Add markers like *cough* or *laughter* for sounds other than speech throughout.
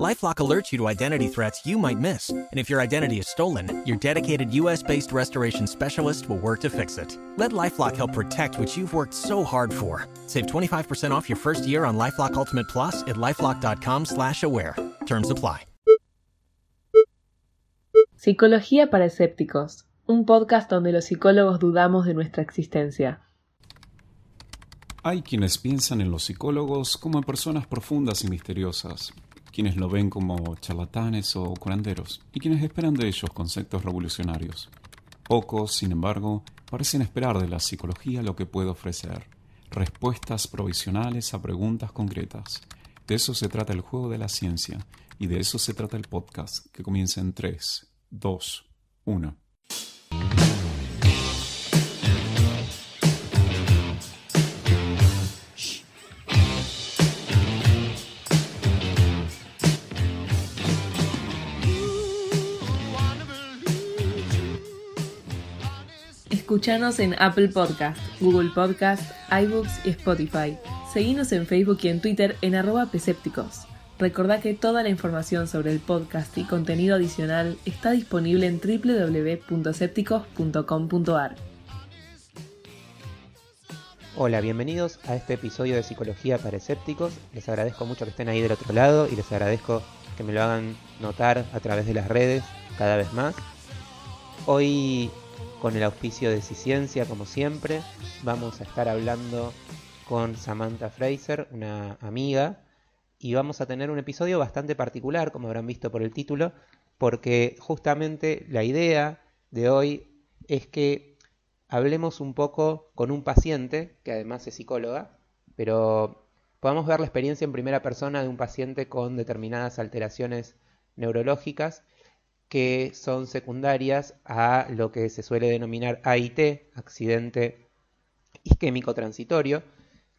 LifeLock alerts you to identity threats you might miss, and if your identity is stolen, your dedicated U.S.-based restoration specialist will work to fix it. Let LifeLock help protect what you've worked so hard for. Save 25% off your first year on LifeLock Ultimate Plus at lifeLock.com/aware. Terms apply. Psicología para escépticos, un podcast donde los psicólogos dudamos de nuestra existencia. Hay quienes piensan en los psicólogos como en personas profundas y misteriosas, quienes lo ven como charlatanes o curanderos, y quienes esperan de ellos conceptos revolucionarios. Pocos, sin embargo, parecen esperar de la psicología lo que puede ofrecer, respuestas provisionales a preguntas concretas. De eso se trata el juego de la ciencia, y de eso se trata el podcast, que comienza en 3, 2, 1. Escuchanos en Apple Podcast, Google Podcast, iBooks y Spotify. Seguinos en Facebook y en Twitter en arroba Pesépticos. Recordá que toda la información sobre el podcast y contenido adicional está disponible en www.sépticos.com.ar. Hola, bienvenidos a este episodio de Psicología para Escépticos. Les agradezco mucho que estén ahí del otro lado y les agradezco que me lo hagan notar a través de las redes cada vez más. Hoy con el auspicio de Ciencia, como siempre. Vamos a estar hablando con Samantha Fraser, una amiga, y vamos a tener un episodio bastante particular, como habrán visto por el título, porque justamente la idea de hoy es que hablemos un poco con un paciente, que además es psicóloga, pero podamos ver la experiencia en primera persona de un paciente con determinadas alteraciones neurológicas que son secundarias a lo que se suele denominar AIT, accidente isquémico transitorio,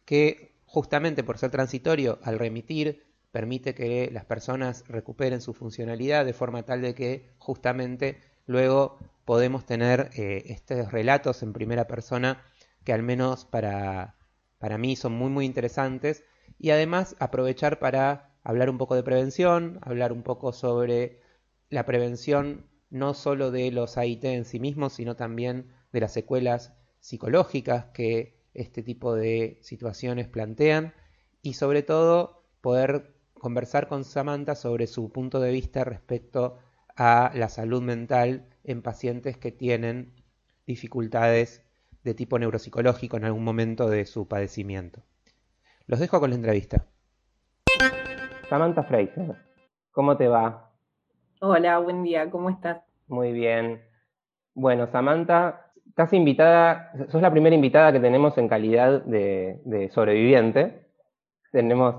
que justamente por ser transitorio, al remitir, permite que las personas recuperen su funcionalidad de forma tal de que justamente luego podemos tener eh, estos relatos en primera persona que al menos para, para mí son muy muy interesantes. Y además aprovechar para hablar un poco de prevención, hablar un poco sobre la prevención no solo de los AIT en sí mismos, sino también de las secuelas psicológicas que este tipo de situaciones plantean y sobre todo poder conversar con Samantha sobre su punto de vista respecto a la salud mental en pacientes que tienen dificultades de tipo neuropsicológico en algún momento de su padecimiento. Los dejo con la entrevista. Samantha Fraser, ¿cómo te va? Hola, buen día, ¿cómo estás? Muy bien. Bueno, Samantha, casi invitada, sos la primera invitada que tenemos en calidad de, sobreviviente. Tenemos,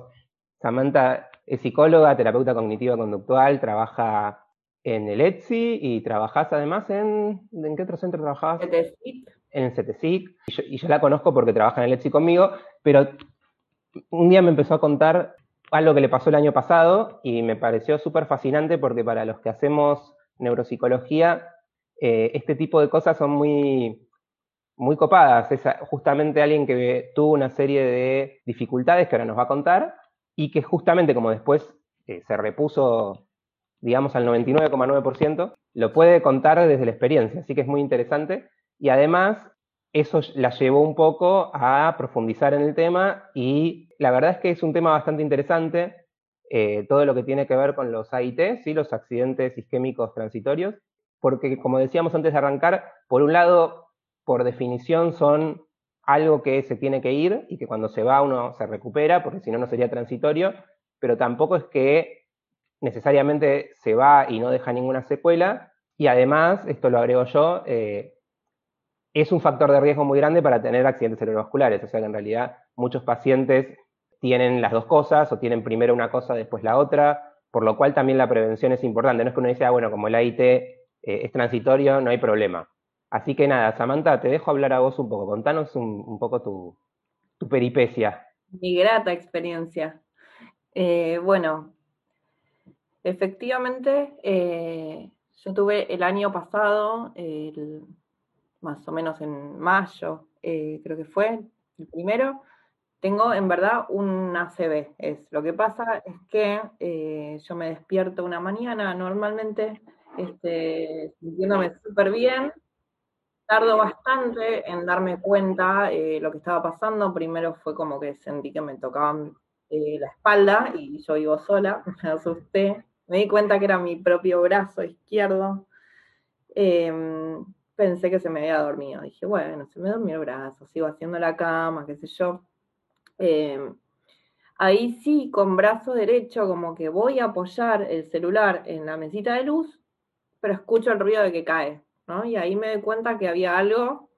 Samantha es psicóloga, terapeuta cognitiva conductual, trabaja en el ETSI y trabajas además en, ¿en qué otro centro trabajabas? CETESIC. En el CETESIC. Y yo, y yo la conozco porque trabaja en el ETSI conmigo, pero un día me empezó a contar algo que le pasó el año pasado y me pareció súper fascinante porque para los que hacemos neuropsicología, eh, este tipo de cosas son muy, muy copadas. Es justamente alguien que tuvo una serie de dificultades que ahora nos va a contar y que justamente como después eh, se repuso, digamos, al 99,9%, lo puede contar desde la experiencia. Así que es muy interesante. Y además eso la llevó un poco a profundizar en el tema y la verdad es que es un tema bastante interesante, eh, todo lo que tiene que ver con los AIT, ¿sí? los accidentes isquémicos transitorios, porque como decíamos antes de arrancar, por un lado, por definición son algo que se tiene que ir y que cuando se va uno se recupera, porque si no, no sería transitorio, pero tampoco es que necesariamente se va y no deja ninguna secuela, y además, esto lo agrego yo, eh, es un factor de riesgo muy grande para tener accidentes cerebrovasculares, o sea que en realidad muchos pacientes tienen las dos cosas o tienen primero una cosa, después la otra, por lo cual también la prevención es importante. No es que uno dice, ah, bueno, como el AIT eh, es transitorio, no hay problema. Así que nada, Samantha, te dejo hablar a vos un poco. Contanos un, poco tu, peripecia. Mi grata experiencia. Eh, bueno, efectivamente, eh, yo tuve el año pasado, más o menos en mayo, eh, creo que fue el primero, tengo en verdad un ACV. Es, lo que pasa es que eh, yo me despierto una mañana normalmente este, sintiéndome súper bien. Tardo bastante en darme cuenta eh, lo que estaba pasando. Primero fue como que sentí que me tocaban eh, la espalda y yo vivo sola, *laughs* me asusté. Me di cuenta que era mi propio brazo izquierdo. Em, pensé que se me había dormido. Dije, bueno, se me durmió el brazo, sigo haciendo la cama, qué sé yo. Em, ahí sí, con brazo derecho, como que voy a apoyar el celular en la mesita de luz, pero escucho el ruido de que cae, ¿no? Y ahí me doy cuenta que había algo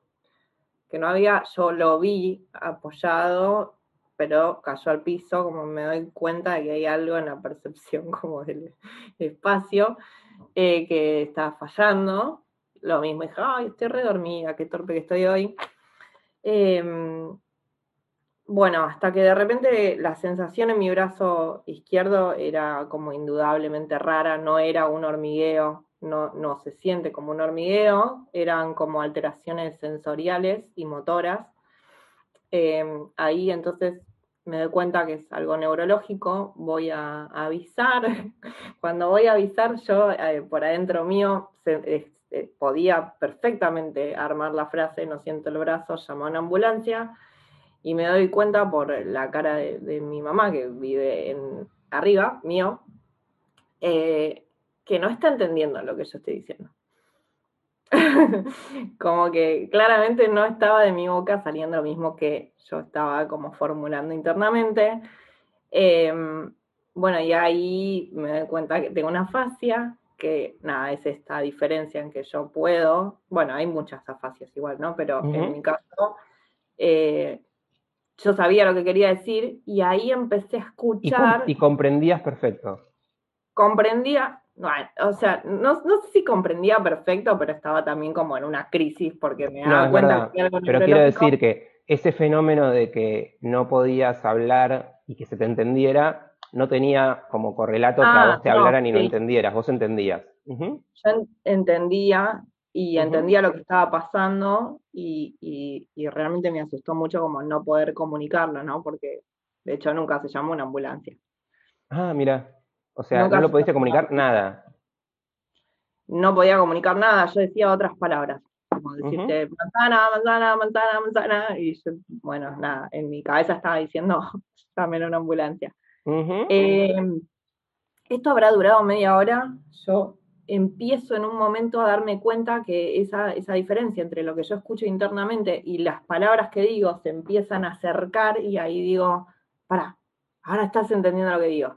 que no había, yo lo vi apoyado, pero cayó al piso, como me doy cuenta de que hay algo en la percepción *laughs* como del espacio eh, que está fallando. Lo mismo, dije, ay, estoy redormida, qué torpe que estoy hoy. Em, bueno, hasta que de repente la sensación en mi brazo izquierdo era como indudablemente rara, no era un hormigueo, no, no se siente como un hormigueo, eran como alteraciones sensoriales y motoras. Em, ahí entonces me doy cuenta que es algo neurológico, voy a, avisar. *laughs* Cuando voy a avisar, yo eh, por adentro mío eh, podía perfectamente armar la frase, no siento el brazo, llamo a una ambulancia y me doy cuenta por la cara de, mi mamá, que vive en, arriba, mío, eh, que no está entendiendo lo que yo estoy diciendo. *laughs* como que claramente no estaba de mi boca saliendo lo mismo que yo estaba como formulando internamente. Em, bueno, y ahí me doy cuenta que tengo una fascia, que nada, es esta diferencia en que yo puedo, bueno, hay muchas afasias igual, ¿no? Pero en mi caso, eh, yo sabía lo que quería decir y ahí empecé a escuchar. Y, comprendías perfecto. Comprendía, o sea, no, sé si comprendía perfecto, pero estaba también como en una crisis porque me daba cuenta que algo Pero quiero decir que ese fenómeno de que no podías hablar y que se te entendiera, no tenía como correlato que a ah, vos te hablaran y no entendieras, vos entendías. Yo entendía y entendía lo que estaba pasando y, realmente me asustó mucho como no poder comunicarlo, ¿no? Porque de hecho nunca se llamó una ambulancia. Ah, mira. O sea, no lo pudiste comunicar nada. No podía comunicar nada, yo decía otras palabras, como decirte manzana, manzana, manzana, manzana, y yo, bueno, nada, en mi cabeza estaba diciendo *laughs* también una ambulancia. Em, esto habrá durado media hora, yo empiezo en un momento a darme cuenta que esa, diferencia entre lo que yo escucho internamente y las palabras que digo se empiezan a acercar y ahí digo, para, ahora estás entendiendo lo que digo.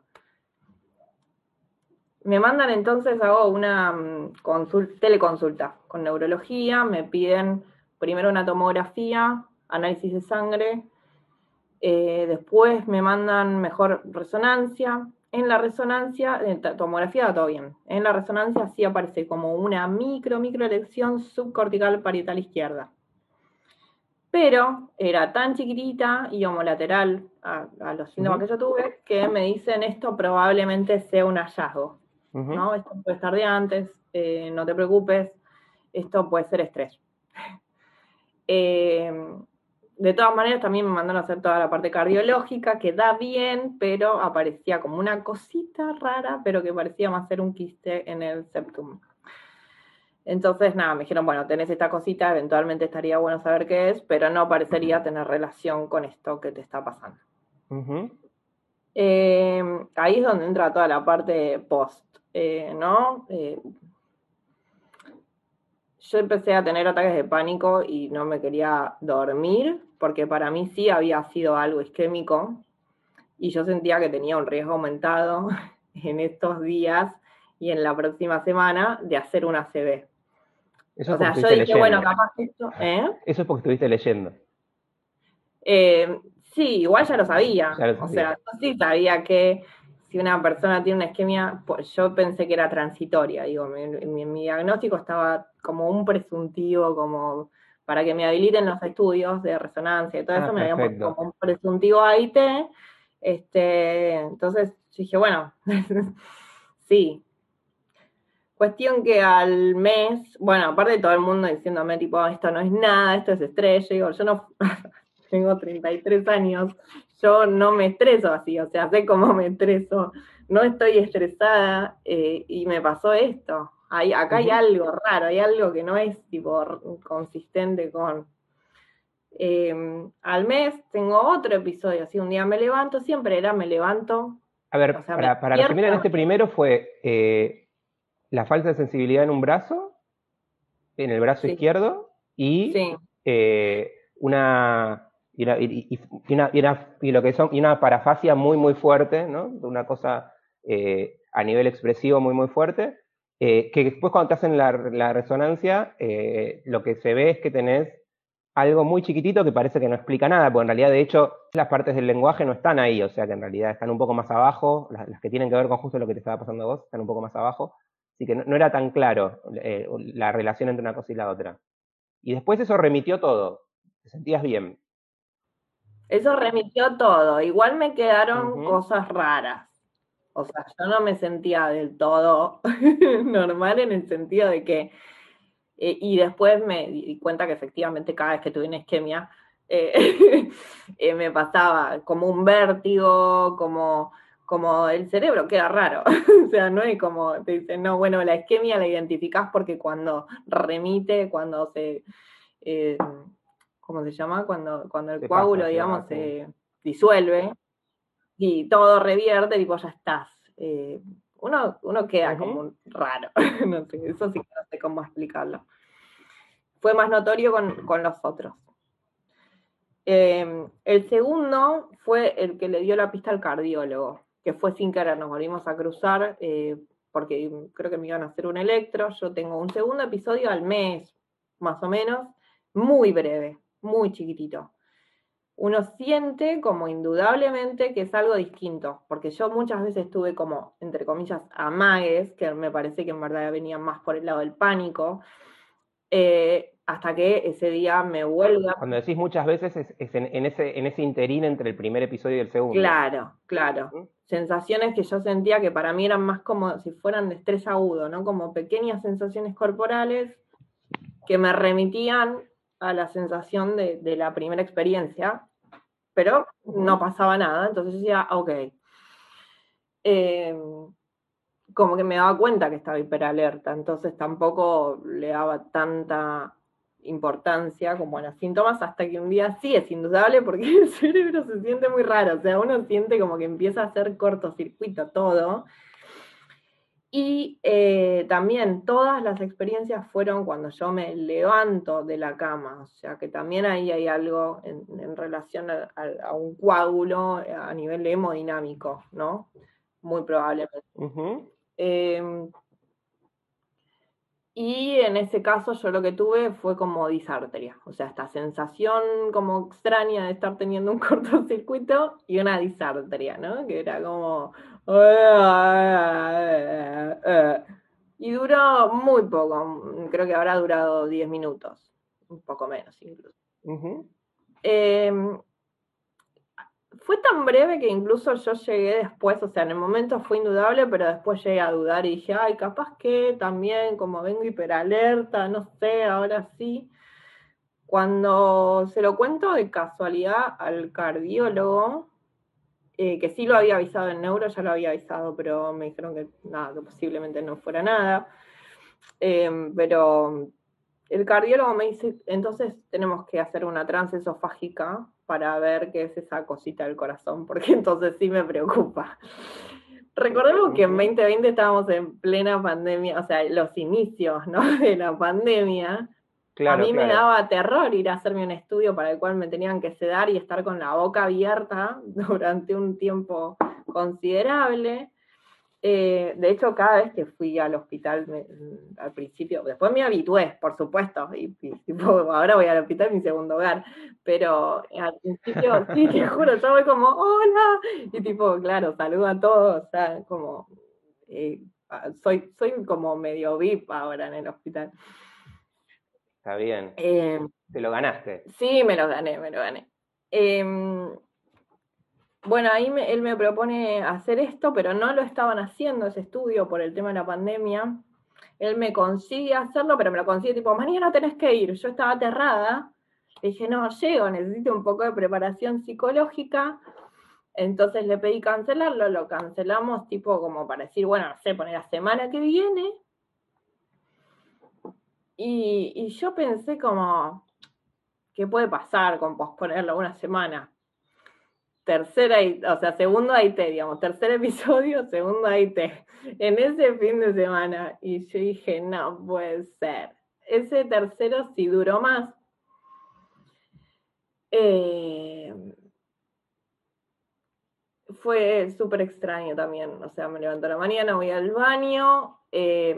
Me mandan entonces, hago una mm, teleconsulta con neurología, me piden primero una tomografía, análisis de sangre, eh, después me mandan mejor resonancia, en la resonancia, en tomografía todo bien. En la resonancia sí aparece como una micro, micro elección subcortical parietal izquierda. Pero era tan chiquitita y homolateral a, los síntomas que yo tuve que me dicen esto probablemente sea un hallazgo. ¿no? Esto puede estar de antes, eh, no te preocupes, esto puede ser estrés. *laughs* eh, de todas maneras, también me mandaron a hacer toda la parte cardiológica, que da bien, pero aparecía como una cosita rara, pero que parecía más ser un quiste en el septum. Entonces, nada, me dijeron, bueno, tenés esta cosita, eventualmente estaría bueno saber qué es, pero no parecería tener relación con esto que te está pasando. Eh, ahí es donde entra toda la parte post, eh, ¿no? Eh, yo empecé a tener ataques de pánico y no me quería dormir, porque para mí sí había sido algo isquémico y yo sentía que tenía un riesgo aumentado *laughs* en estos días y en la próxima semana de hacer una CB. Eso o sea, yo dije, bueno, capaz esto. ¿eh? Eso es porque estuviste leyendo. Eh, sí, igual ya lo sabía. O sea, yo sí sabía que si una persona tiene una isquemia, pues yo pensé que era transitoria. Digo, mi, mi diagnóstico estaba como un presuntivo, como para que me habiliten los estudios de resonancia y todo ah, eso, me habían puesto como un presuntivo AIT. Este, entonces dije, bueno, *laughs* sí. Cuestión que al mes, bueno, aparte de todo el mundo diciéndome, tipo, esto no es nada, esto es estrés, yo digo, yo no, *laughs* tengo 33 años, yo no me estreso así, o sea, sé cómo me estreso, no estoy estresada eh, y me pasó esto. Hay, acá hay algo raro, hay algo que no es tipo consistente con... Em, al mes tengo otro episodio, así un día me levanto, siempre era me levanto. A ver, para, para resumir en este primero fue eh, la falta de sensibilidad en un brazo, en el brazo izquierdo, y eh, una y, una, y, lo que son, y una parafasia muy, muy fuerte, ¿no? Una cosa eh, a nivel expresivo muy, muy fuerte, eh, que después cuando te hacen la, resonancia, eh, lo que se ve es que tenés algo muy chiquitito que parece que no explica nada, porque en realidad, de hecho, las partes del lenguaje no están ahí, o sea que en realidad están un poco más abajo, las, que tienen que ver con justo lo que te estaba pasando a vos, están un poco más abajo, así que no, era tan claro la relación entre una cosa y la otra. Y después eso remitió todo, te sentías bien. Eso remitió todo. Igual me quedaron cosas raras. O sea, yo no me sentía del todo *laughs* normal en el sentido de que, eh, y después me di cuenta que efectivamente cada vez que tuve una isquemia, eh, *laughs* eh, me pasaba como un vértigo, como, como el cerebro, queda raro. *laughs* o sea, no es como, te dicen, no, bueno, la isquemia la identificás porque cuando remite, cuando se ¿cómo se llama? Cuando, cuando el coágulo, digamos, se disuelve y todo revierte, tipo, ya estás. Eh, uno, uno queda como raro, *laughs* no sé, eso sí que no sé cómo explicarlo. Fue más notorio con, los otros. Em, el segundo fue el que le dio la pista al cardiólogo, que fue sin querer, nos volvimos a cruzar, eh, porque creo que me iban a hacer un electro. Yo tengo un segundo episodio al mes, más o menos, muy breve, muy chiquitito. Uno siente como indudablemente que es algo distinto, porque yo muchas veces tuve como, entre comillas, amagues, que me parece que en verdad venían más por el lado del pánico, eh, hasta que ese día me vuelve Cuando decís muchas veces es, en, ese, en ese interín entre el primer episodio y el segundo. Claro, claro. Sensaciones que yo sentía que para mí eran más como si fueran de estrés agudo, ¿no? Como pequeñas sensaciones corporales que me remitían a la sensación de, la primera experiencia, pero no pasaba nada, entonces decía, ok. Em, como que me daba cuenta que estaba hiperalerta, entonces tampoco le daba tanta importancia como a los síntomas hasta que un día sí es indudable porque *laughs* el cerebro se siente muy raro, o sea, uno siente como que empieza a hacer cortocircuito todo y eh, también todas las experiencias fueron cuando yo me levanto de la cama, o sea que también ahí hay algo en, relación a, un coágulo eh, a nivel hemodinámico, ¿no? Muy probablemente. Em, y en ese caso yo lo que tuve fue como disartria, o sea, esta sensación como extraña de estar teniendo un *laughs* cortocircuito y una disartria, ¿no? Que era como *laughs* y duró muy poco, creo que habrá durado 10 minutos, un poco menos incluso. Em, fue tan breve que incluso yo llegué después, o sea, en el momento fue indudable, pero después llegué a dudar y dije, ay, capaz que también como vengo hiperalerta, no sé, ahora sí. Cuando se lo cuento de casualidad al cardiólogo, eh, que sí lo había avisado en neuro, ya lo había avisado, pero me dijeron que nada, que posiblemente no fuera nada. Em, pero el cardiólogo me dice, entonces tenemos que hacer una transesofágica para ver qué es esa cosita del corazón, porque *laughs* entonces sí me preocupa. Recordemos que en 2020 estábamos en plena pandemia, o sea, los inicios ¿no? *laughs* de la pandemia, a mí me daba terror ir a hacerme un estudio para el cual me tenían que sedar y estar con la boca abierta *laughs* durante un tiempo considerable. Eh, de hecho, cada vez que fui al hospital, al principio, después me habitué, por supuesto, y, *laughs* ahora voy al hospital, mi segundo hogar, pero al principio, *laughs* sí, te juro, yo voy como, hola, y tipo, claro, saludo a todos, o sea, como, eh, soy, soy como medio VIP ahora en el hospital. Está bien. Eh, ¿Te lo ganaste? Sí, me lo gané, me lo gané. Bueno, ahí él me propone hacer esto, pero no lo estaban haciendo ese estudio por el tema de la pandemia. Él me consigue hacerlo, pero me lo consigue tipo, mañana tenés que ir. Yo estaba aterrada. Le dije, no, llego, necesito un poco de preparación psicológica. Entonces le pedí cancelarlo, lo cancelamos tipo como para decir, bueno, no sé, poner la semana que viene. Y, y yo pensé como, ¿qué puede pasar con posponerlo una semana? Tercera, o sea, segundo IT, digamos, tercer episodio, *laughs* segundo IT, en ese fin de semana. Y yo dije, no puede ser. Ese tercero sí duró más. Eh, fue súper extraño también. O sea, me levanto la mañana, voy al baño. Eh,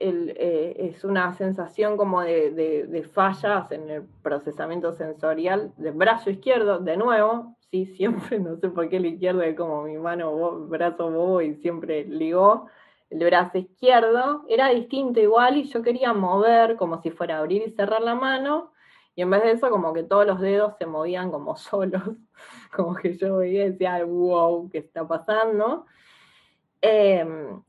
eh, es una sensación como de, fallas en el procesamiento sensorial del brazo izquierdo, de nuevo, sí, *laughs* siempre, no sé por qué el izquierdo es como mi mano, brazo bobo y siempre ligó. El brazo izquierdo era distinto igual y yo quería mover como si fuera abrir y cerrar la mano y en vez de eso como que todos los dedos se movían como *laughs* solos, como que yo veía y decía, wow, ¿qué está pasando? Em,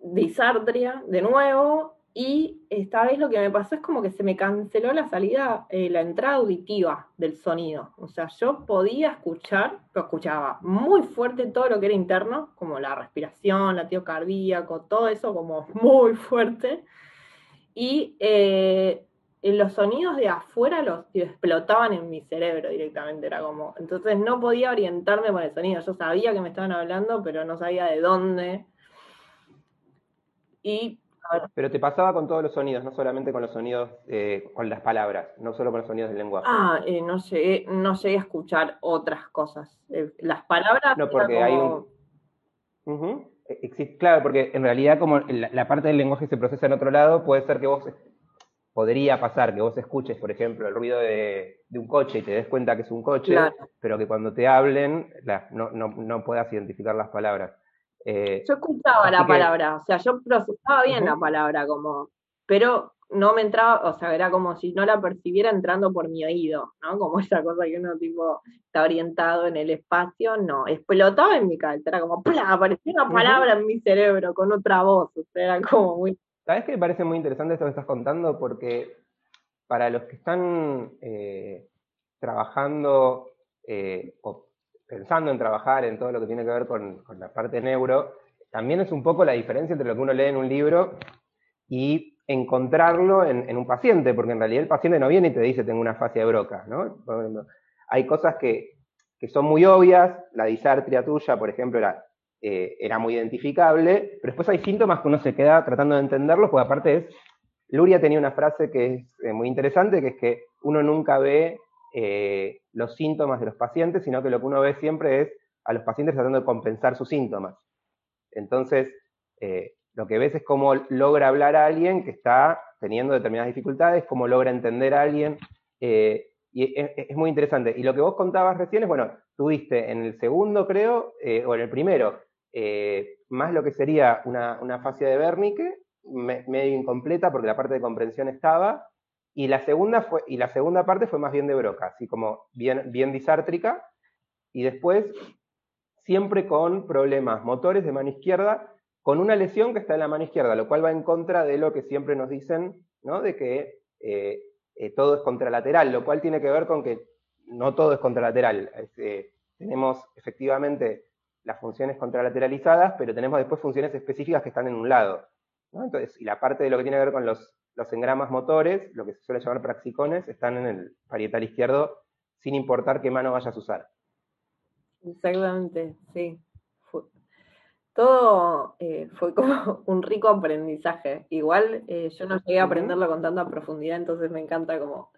disartria de nuevo y esta vez lo que me pasó es como que se me canceló la salida, eh, la entrada auditiva del sonido. O sea, yo podía escuchar, escuchaba muy fuerte todo lo que era interno, como la respiración, latido cardíaco, todo eso como muy fuerte. Y eh, los sonidos de afuera los explotaban en mi cerebro directamente, era como, entonces no podía orientarme por el sonido. Yo sabía que me estaban hablando, pero no sabía de dónde pero te pasaba con todos los sonidos, no solamente con los sonidos, eh, con las palabras, no solo con los sonidos del lenguaje. Ah, eh, no, llegué, no llegué a escuchar otras cosas. Eh, las palabras. No, porque hay un. E, claro, porque en realidad, como la, parte del lenguaje se procesa en otro lado, puede ser que vos. Podría pasar que vos escuches, por ejemplo, el ruido de, un coche y te des cuenta que es un coche, pero que cuando te hablen no, no puedas identificar las palabras. Eh, yo escuchaba la palabra, o sea, yo procesaba bien la palabra, como, pero no me entraba, o sea, era como si no la percibiera entrando por mi oído, ¿no? Como esa cosa que uno tipo está orientado en el espacio, no, explotaba en mi cabeza, era como, ¡plá! aparecía una palabra en mi cerebro con otra voz, o sea, era como muy... ¿Sabes qué me parece muy interesante esto que estás contando? Porque para los que están eh, trabajando eh, pensando en trabajar en todo lo que tiene que ver con, la parte neuro, también es un poco la diferencia entre lo que uno lee en un libro y encontrarlo en, un paciente, porque en realidad el paciente no viene y te dice tengo una fascia de broca, ¿no? Hay cosas que, son muy obvias, la disartria tuya, por ejemplo, era, eh, era muy identificable, pero después hay síntomas que uno se queda tratando de entenderlos, porque aparte es, Luria tenía una frase que es eh, muy interesante, que es que uno nunca ve eh, los síntomas de los pacientes, sino que lo que uno ve siempre es a los pacientes tratando de compensar sus síntomas. Entonces, eh, lo que ves es cómo logra hablar a alguien que está teniendo determinadas dificultades, cómo logra entender a alguien, eh, es, muy interesante. Y lo que vos contabas recién es, bueno, tuviste en el segundo, creo, o en el primero, más lo que sería una, una fascia de Wernicke, medio incompleta porque la parte de comprensión estaba, y la segunda, fue, y la segunda parte fue más bien de broca, así como bien, bien disártrica, y después siempre con problemas motores de mano izquierda, con una lesión que está en la mano izquierda, lo cual va en contra de lo que siempre nos dicen, ¿no? de que eh, eh, todo es contralateral, lo cual tiene que ver con que no todo es contralateral. Eh, tenemos efectivamente las funciones contralateralizadas, pero tenemos después funciones específicas que están en un lado. Entonces, y la parte de lo que tiene que ver con los los engramas motores, lo que se suele llamar praxicones, están en el parietal izquierdo sin importar qué mano vayas a usar. Exactamente, sí. todo eh, fue como *laughs* un rico aprendizaje. Igual eh, yo no llegué a aprenderlo con tanta profundidad, entonces me encanta como,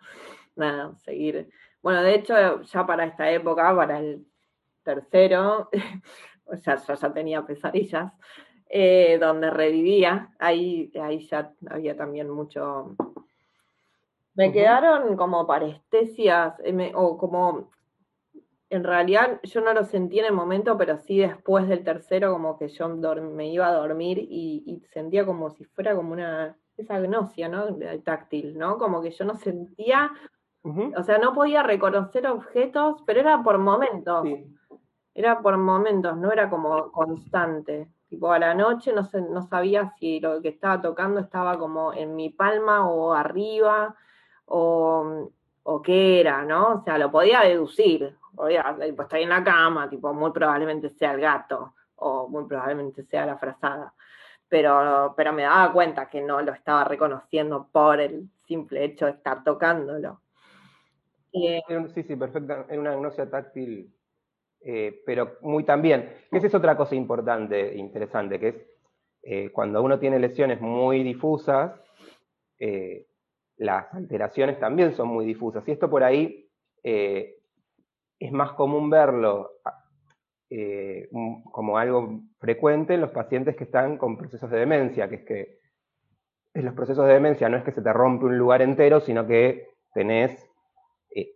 nada, seguir. Bueno, de hecho, ya para esta época, para el tercero, *laughs* o sea, yo ya tenía pesadillas, eh, donde revivía. Ahí, ahí ya había también mucho... Me quedaron como parestesias, eh, o como... En realidad yo no lo sentí en el momento, pero sí después del tercero como que yo me iba a dormir y, sentía como si fuera como una... esa gnosia, ¿no? Táctil, ¿no? Como que yo no sentía... O sea, no podía reconocer objetos, pero era por momentos. era por momentos, no era como constante. Tipo, a la noche no, no sabía si lo que estaba tocando estaba como en mi palma o arriba o, o qué era, ¿no? O sea, lo podía deducir. Podía, pues estoy en la cama, tipo, muy probablemente sea el gato o muy probablemente sea la frazada. Pero, pero me daba cuenta que no lo estaba reconociendo por el simple hecho de estar tocándolo. sí, sí, perfecto. Era una agnosia táctil eh, pero muy también. Esa es otra cosa importante, interesante, que es eh, cuando uno tiene lesiones muy difusas, eh, las alteraciones también son muy difusas. Y esto por ahí es más común verlo como algo frecuente en los pacientes que están con procesos de demencia, que es que en los procesos de demencia no es que se te rompe un lugar entero, sino que tenés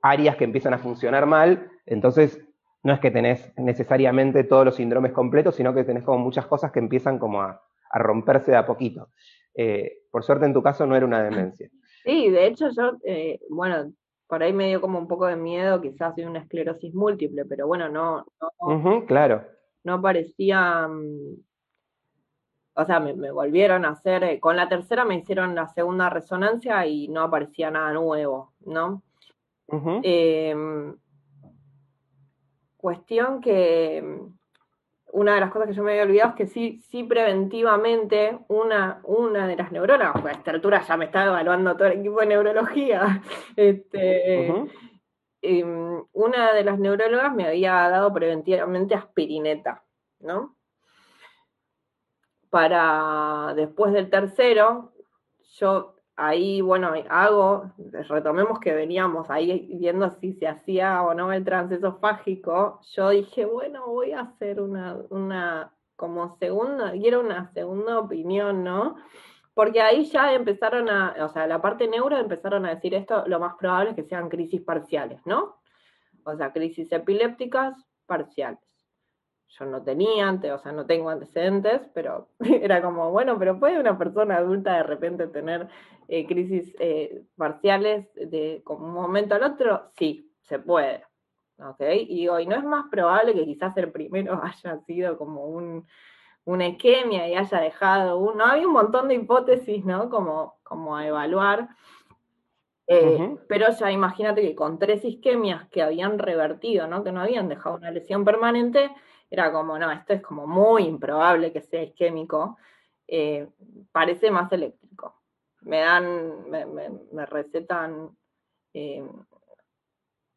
áreas que empiezan a funcionar mal, entonces no es que tenés necesariamente todos los síndromes completos, sino que tenés como muchas cosas que empiezan como a, romperse de a poquito. Eh, por suerte en tu caso no era una demencia. Sí, de hecho yo, eh, bueno, por ahí me dio como un poco de miedo quizás de una esclerosis múltiple, pero bueno, no, claro. No parecía, mm, o sea, me, volvieron a hacer, eh, con la tercera me hicieron la segunda resonancia y no aparecía nada nuevo, ¿no? Cuestión que mm, una de las cosas que yo me había olvidado es que sí, sí preventivamente una, una de las neurólogas, pues a esta altura ya me está evaluando todo el equipo de neurología, *laughs* este, em, una de las neurólogas me había dado preventivamente aspirineta, ¿no? Para después del tercero, yo ahí, bueno, hago, retomemos que veníamos ahí viendo si se hacía o no el transesofágico, yo dije, bueno, voy a hacer una, una como segunda, quiero una segunda opinión, ¿no? Porque ahí ya empezaron a, o sea, la parte neuro empezaron a decir esto, lo más probable es que sean crisis parciales, ¿no? O sea, crisis epilépticas parciales yo no tenía antes, o sea, no tengo antecedentes, pero *laughs* era como, bueno, pero ¿puede una persona adulta de repente tener eh, crisis eh, parciales de como un momento al otro? Sí, se puede. ¿Ok? Y hoy no es más probable que quizás el primero *laughs* haya sido como un, una isquemia y haya dejado un. No, había un montón de hipótesis, ¿no? Como, como a evaluar. Eh, pero ya imagínate que con tres isquemias que habían revertido, ¿no? Que no habían dejado una lesión permanente, era como, no, esto es como muy improbable que sea isquémico, eh, parece más eléctrico. Me dan, me, recetan eh,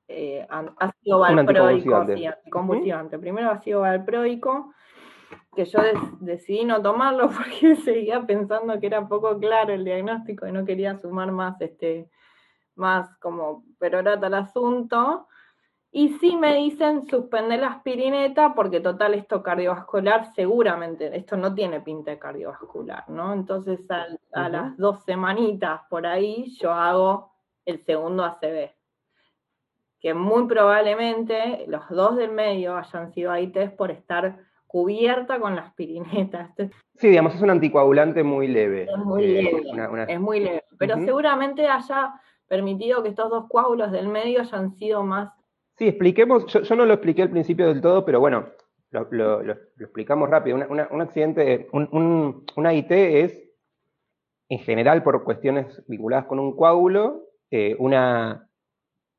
eh, ácido valproico, sí, anticonvulsivante. Primero ácido valproico, que yo decidí no tomarlo *laughs* porque seguía pensando que era poco claro el diagnóstico y no quería sumar más este más como perorata al asunto. Y sí me dicen suspender la aspirineta porque total esto cardiovascular seguramente, esto no tiene pinta de cardiovascular, ¿no? Entonces a, las dos semanitas por ahí yo hago el segundo ACB, que muy probablemente los dos del medio hayan sido AITs por estar cubierta con la aspirineta. *laughs* Sí, digamos, es un anticoagulante muy leve. Es muy eh, leve, es muy leve, pero seguramente haya permitido que estos dos coágulos del medio hayan sido más Sí, expliquemos, yo, no lo expliqué al principio del todo, pero bueno, lo, explicamos rápido. un accidente, un, una IT es, en general, por cuestiones vinculadas con un coágulo, eh, una,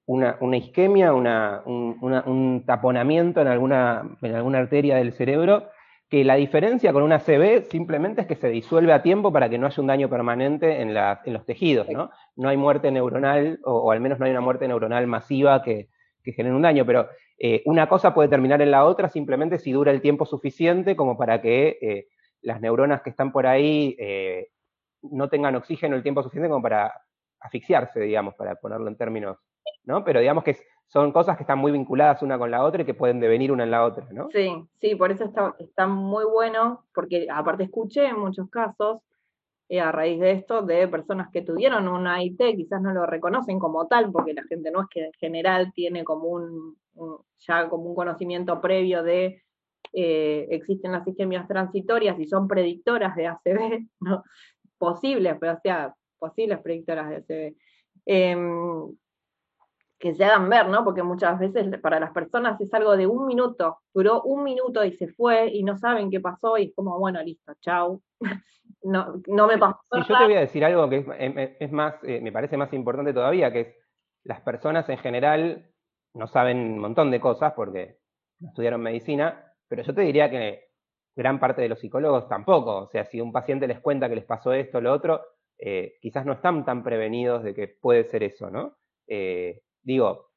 una, isquemia, un, taponamiento en alguna, en alguna arteria del cerebro, que la diferencia con una CB simplemente es que se disuelve a tiempo para que no haya un daño permanente en, los tejidos, ¿no? No hay muerte neuronal, o al menos no hay una muerte neuronal masiva que, que generen un daño, pero eh, una cosa puede terminar en la otra simplemente si dura el tiempo suficiente como para que eh, las neuronas que están por ahí eh, no tengan oxígeno el tiempo suficiente como para asfixiarse, digamos, para ponerlo en términos, ¿no? Pero digamos que son cosas que están muy vinculadas una con la otra y que pueden devenir una en la otra, ¿no? Sí, sí, por eso está, está muy bueno, porque aparte escuché en muchos casos a raíz de esto de personas que tuvieron una IT, quizás no lo reconocen como tal, porque la gente no es que en general tiene como un, ya como un conocimiento previo de eh, existen las isquemias transitorias y son predictoras de ACV, *laughs* ¿no? posibles, pero sea, posibles predictoras de ACV. Em, que se hagan ver, ¿no? Porque muchas veces para las personas es algo de un minuto, duró un minuto y se fue y no saben qué pasó y es como, bueno, listo, chau. *laughs* no, no me pasó. Sí, yo te voy a decir algo que es, em, em, más, eh, me parece más importante todavía, que es las personas en general no saben un montón de cosas porque no estudiaron medicina, pero yo te diría que gran parte de los psicólogos tampoco. O sea, si un paciente les cuenta que les pasó esto, o lo otro, eh, quizás no están tan prevenidos de que puede ser eso, ¿no? Eh, digo,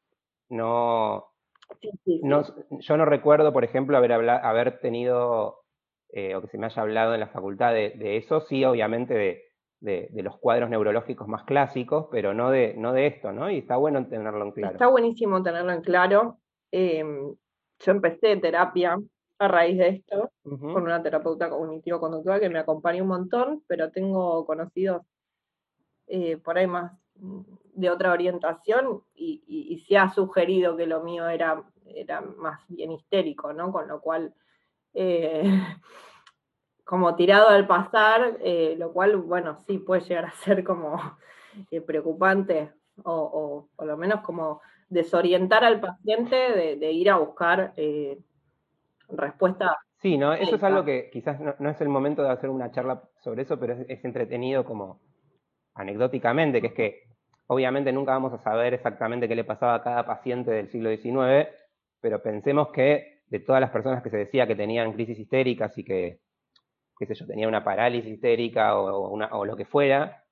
no, yo no recuerdo, por ejemplo, haber, haber tenido eh, o que se me haya hablado en la facultad de, eso, sí, obviamente de, de, los cuadros neurológicos más clásicos, pero no de, no de esto, ¿no? Y está bueno tenerlo en claro. Está buenísimo tenerlo en claro. Em, yo empecé terapia a raíz de esto con una terapeuta cognitivo-conductual que me acompaña un montón, pero tengo conocidos eh, por ahí más de otra orientación y, se ha sugerido que lo mío era, era más bien histérico, ¿no? Con lo cual, eh, *laughs* como tirado al pasar, eh, lo cual, bueno, sí puede llegar a ser como *laughs* eh, preocupante o, por lo menos como desorientar al paciente de, ir a buscar respuesta. Sí, ¿no? Eso es algo que quizás no, es el momento de hacer una charla sobre eso, pero es entretenido como anecdóticamente, que es que obviamente nunca vamos a saber exactamente qué le pasaba a cada paciente del siglo XIX, pero pensemos que de todas las personas que se decía que tenían crisis histéricas y que, qué sé yo, tenía una parálisis histérica o, una, o lo que fuera,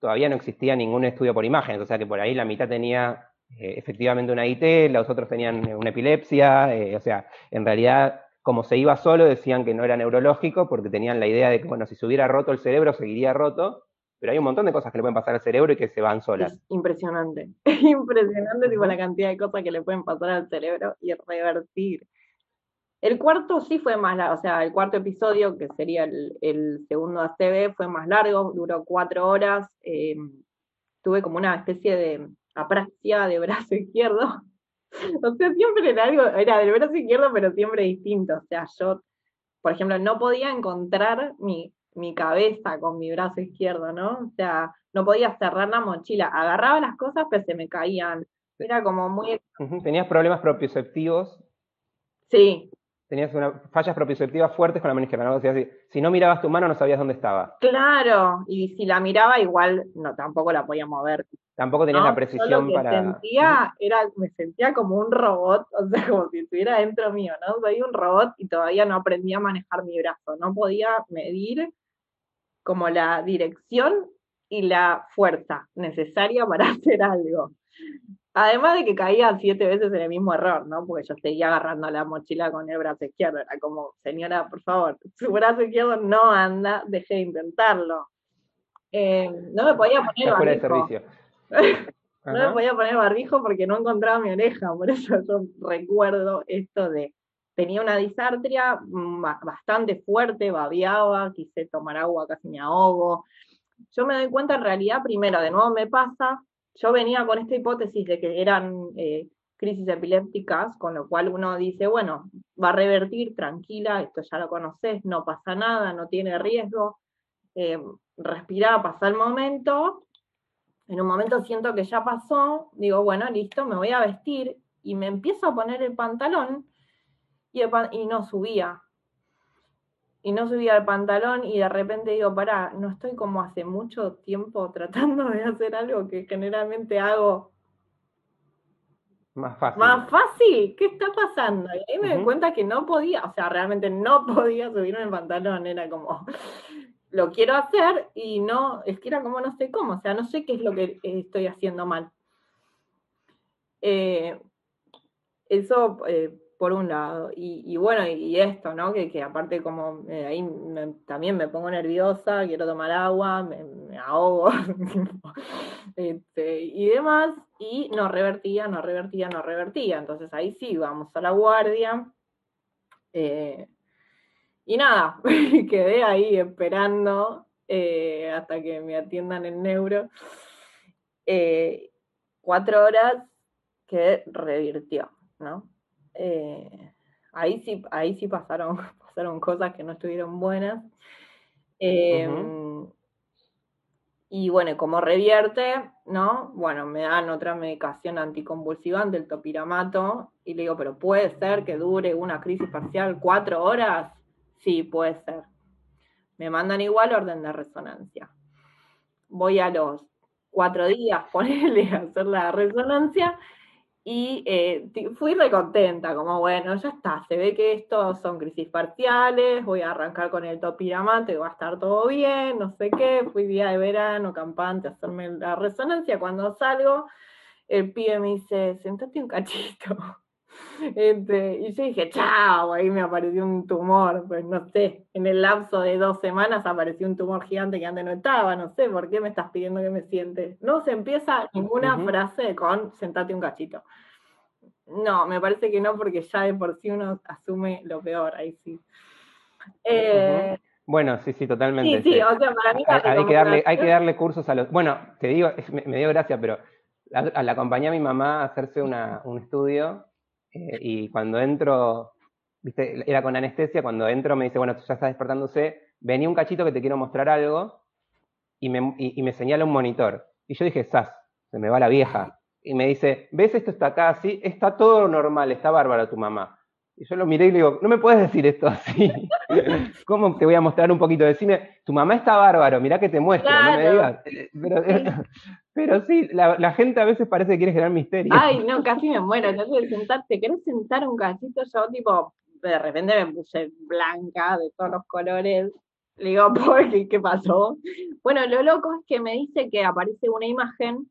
todavía no existía ningún estudio por imágenes, o sea que por ahí la mitad tenía eh, efectivamente una IT, los otros tenían una epilepsia, eh, o sea, en realidad como se iba solo decían que no era neurológico porque tenían la idea de que, bueno, si se hubiera roto el cerebro seguiría roto, pero hay un montón de cosas que le pueden pasar al cerebro y que se van solas. Es impresionante, *laughs* impresionante tipo la cantidad de cosas que le pueden pasar al cerebro y revertir. El cuarto sí fue más largo, o sea, el cuarto episodio, que sería el, segundo ACB, fue más largo, duró cuatro horas. Em, tuve como una especie de apraxia de brazo *laughs* izquierdo. o sea, siempre era algo, era del brazo izquierdo, pero siempre distinto. O sea, yo, por ejemplo, no podía encontrar mi mi cabeza con mi brazo izquierdo, ¿no? O sea, no podía cerrar la mochila. Agarraba las cosas, pero se me caían. Era como muy... ¿Tenías problemas propioceptivos? Sí. Tenías una, fallas propioceptivas fuertes con la mano izquierda, ¿no? O sea, si, no mirabas tu mano no sabías dónde estaba. Claro, y si la miraba igual, no, tampoco la podía mover. Tampoco tenías la precisión para... Sentía, era, me sentía como un robot, *laughs* o sea, como si estuviera dentro mío, ¿no? Soy un robot y todavía no aprendía a manejar mi brazo, no podía medir como la dirección y la fuerza necesaria para *laughs* hacer algo. Además de que caía siete veces en el mismo error, ¿no? Porque yo seguía agarrando la mochila con el brazo izquierdo. Era como, señora, por favor, su brazo izquierdo no anda, deje de intentarlo. Eh, no me podía poner barbijo. *laughs* no me podía poner barbijo porque no encontraba mi oreja. Por eso yo recuerdo esto de tenía una disartria mm, bastante fuerte, babeaba, quise tomar agua, casi me ahogo. Yo me doy cuenta en realidad, primero, de nuevo me pasa, yo venía con esta hipótesis de que eran eh, crisis epilépticas, con lo cual uno dice, bueno, va a revertir, tranquila, esto ya lo conoces, no pasa nada, no tiene riesgo, eh, respira, pasa el momento, en un momento siento que ya pasó, digo, bueno, listo, me voy a vestir y me empiezo a poner el pantalón y, no subía. Y no subía el pantalón y de repente digo, pará, no estoy como hace mucho tiempo tratando de hacer algo que generalmente hago más fácil. Más fácil, ¿qué está pasando? Y ahí me doy cuenta que no podía, o sea, realmente no *laughs* podía subirme el pantalón, era como, lo quiero hacer y no, es que era como no sé cómo, o sea, no sé qué es lo que estoy haciendo mal. Eh, eso eh, por un lado. Y, bueno, y, esto, ¿no? Que, aparte como eh, ahí también me pongo nerviosa, quiero tomar agua, me, ahogo *laughs* este, y demás, y no revertía, no revertía, no revertía. Entonces ahí sí, vamos a la guardia. Eh, y nada, *laughs* quedé ahí esperando eh, hasta que me atiendan el neuro. cuatro horas que revirtió, ¿no? Eh, ahí sí, ahí sí pasaron, *laughs* pasaron cosas que no estuvieron buenas. Em, Y bueno, como revierte, ¿no? Bueno, me dan otra medicación anticonvulsivante, el topiramato, y le digo, pero puede ser que dure una crisis parcial cuatro horas. Sí, puede ser. Me mandan igual orden de resonancia. Voy a los cuatro días, *laughs* ponerle a hacer la resonancia y eh, fui recontenta, como bueno, ya está, se ve que estos son crisis parciales, voy a arrancar con el topiramate, va a estar todo bien, no sé qué, fui día de verano, campante, a hacerme la resonancia, cuando salgo, el pibe me dice, sentate un cachito. Este, y yo dije, chao, ahí me apareció un tumor, pues no sé, en el lapso de dos semanas apareció un tumor gigante que antes no estaba, no sé, ¿por qué me estás pidiendo que me siente? No se empieza ninguna frase con sentate un cachito. No, me parece que no, porque ya de por sí uno asume lo peor, ahí sí. Eh, bueno, sí, sí, totalmente. Sí, sí, o sea, para mí... Hay, que darle, hay que darle cursos a los... Bueno, te digo, me, dio gracia, pero la, la acompañé a mi mamá a hacerse una, un estudio eh, y cuando entro, viste, era con anestesia, cuando entro me dice, bueno, ya está despertándose, venía un cachito que te quiero mostrar algo y me, y, me señala un monitor. Y yo dije, sas, se me va la vieja. Y me dice, ¿ves esto está acá? Sí, está todo normal, está bárbara tu mamá. Y yo lo miré y le digo, no me puedes decir esto así. *laughs* ¿Cómo te voy a mostrar un poquito? Decime, tu mamá está bárbaro, mirá que te muestro, no me digas. Pero, *laughs* pero sí, la, gente a veces parece que quiere generar misterio. Ay, no, casi me muero. Entonces, sentarte, ¿querés sentar un cachito? Yo, tipo, de repente me puse blanca de todos los colores. Le digo, *laughs* ¿por qué? ¿Qué pasó? Bueno, lo loco es que me dice que aparece una imagen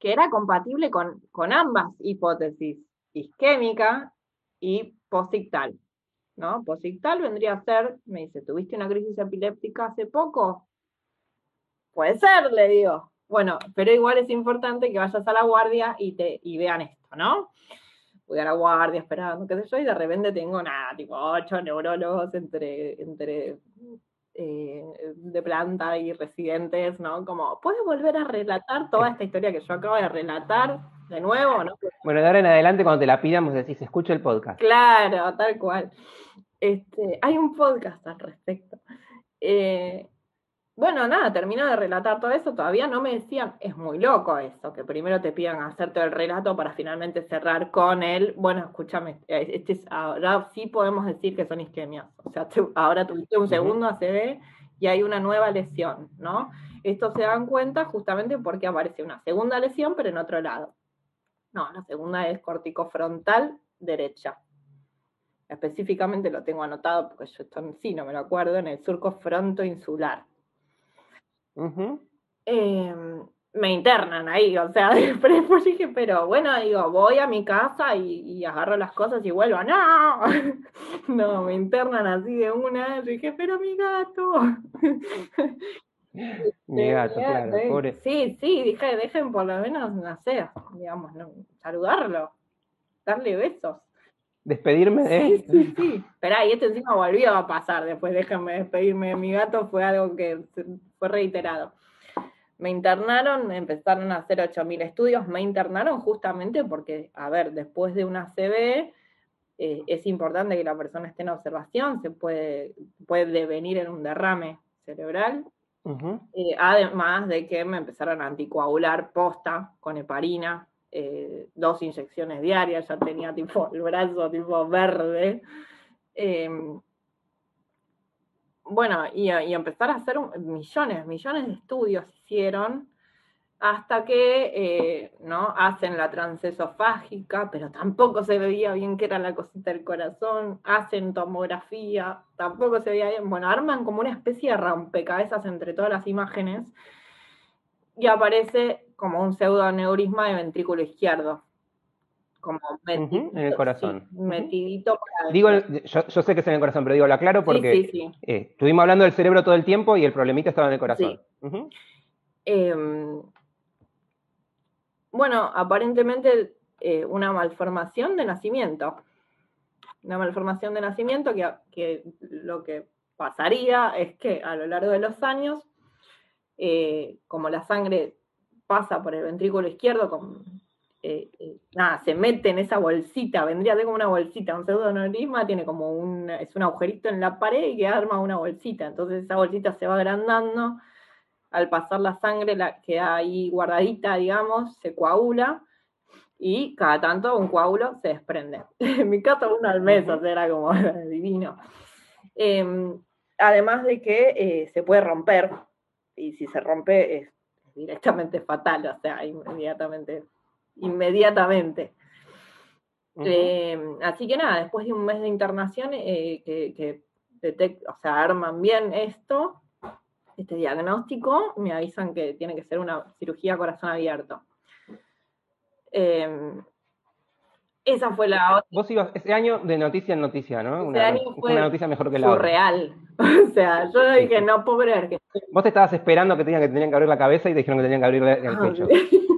que era compatible con, con ambas hipótesis, isquémica y posictal. ¿no? Posictal vendría a ser, me dice, ¿tuviste una crisis epiléptica hace poco? Puede ser, le digo. Bueno, pero igual es importante que vayas a la guardia y, te, y vean esto, ¿no? Voy a la guardia esperando, qué sé yo, y de repente tengo nada, tipo ocho neurólogos entre, entre eh, de planta y residentes, ¿no? Como, ¿puedes volver a relatar toda esta historia que yo acabo de relatar de nuevo? ¿no? Bueno, de ahora en adelante, cuando te la pidamos, decís, escucha el podcast. Claro, tal cual. Este, hay un podcast al respecto. Eh, bueno, nada, terminó de relatar todo eso, todavía no me decían, es muy loco eso, que primero te pidan hacerte el relato para finalmente cerrar con él, bueno, escúchame, eh, este ahora sí podemos decir que son isquemias, o sea, ahora tuviste un segundo ACV y hay una nueva lesión, ¿no? Esto se dan cuenta justamente porque aparece una segunda lesión, pero en otro lado. No, la segunda es corticofrontal derecha. Específicamente lo tengo anotado porque yo esto sí no me lo acuerdo, en el surco frontoinsular. Em, me internan ahí, o sea, *laughs* después dije, pero bueno, digo, voy a mi casa y, agarro las cosas y vuelvo, no, *laughs* no, me internan así de una, yo dije, pero mi gato. *laughs* *laughs* mi gato, claro, pobre. Sí, sí, dije, dejen por lo menos nacer, digamos, saludarlo, darle besos. Despedirme de él. Sí, sí, sí. Esperá, y esto encima volvió a pasar después, déjenme despedirme de mi gato, fue algo que fue reiterado. Me internaron, empezaron a hacer 8.000 estudios, me internaron justamente porque, a ver, después de una CB, eh, es importante que la persona esté en observación, se puede, puede devenir en un derrame cerebral. Eh, además de que me empezaron a anticoagular posta con heparina, eh, dos inyecciones diarias, ya tenía *laughs* tipo el brazo tipo verde. Em, bueno, y, empezar a hacer millones, millones de estudios hicieron hasta que eh, ¿no? hacen la transesofágica, pero tampoco se veía bien que era la cosita del corazón, hacen tomografía, tampoco se veía bien, bueno, arman como una especie de rompecabezas entre todas las imágenes y aparece como un pseudoneurisma de ventrículo izquierdo como en el corazón. metidito Digo, yo, sé que es en el corazón, pero digo, lo aclaro porque eh, estuvimos hablando del cerebro todo el tiempo y el problemita estaba en el corazón. Em, bueno, aparentemente eh, una malformación de nacimiento. Una malformación de nacimiento que, lo que pasaría es que a lo largo de los años, eh, como la sangre pasa por el ventrículo izquierdo eh, nada, se mete en esa bolsita, vendría de como una bolsita, un pseudoneurisma tiene como un, es un agujerito en la pared y que arma una bolsita, entonces esa bolsita se va agrandando al pasar la sangre la, queda ahí guardadita, digamos, se coagula y cada tanto un coágulo se desprende. *laughs* En mi caso uno al mes, o sea, era como *laughs* divino. Em, además de que eh, se puede romper, y si se rompe es directamente fatal, o sea, inmediatamente, inmediatamente. Em, así que nada, después de un mes de internación, eh, que, o sea, arman bien esto, este diagnóstico, me avisan que tiene que ser una cirugía corazón abierto. Em, esa fue la otra. Vos ibas ese año de noticia en noticia, ¿no? una, año fue una noticia mejor que la surreal. *laughs* o sea, yo dije, no puedo creer que. Vos te estabas esperando que tenían que, tenían que abrir la cabeza y dijeron que tenían que abrir el ah, pecho. *laughs*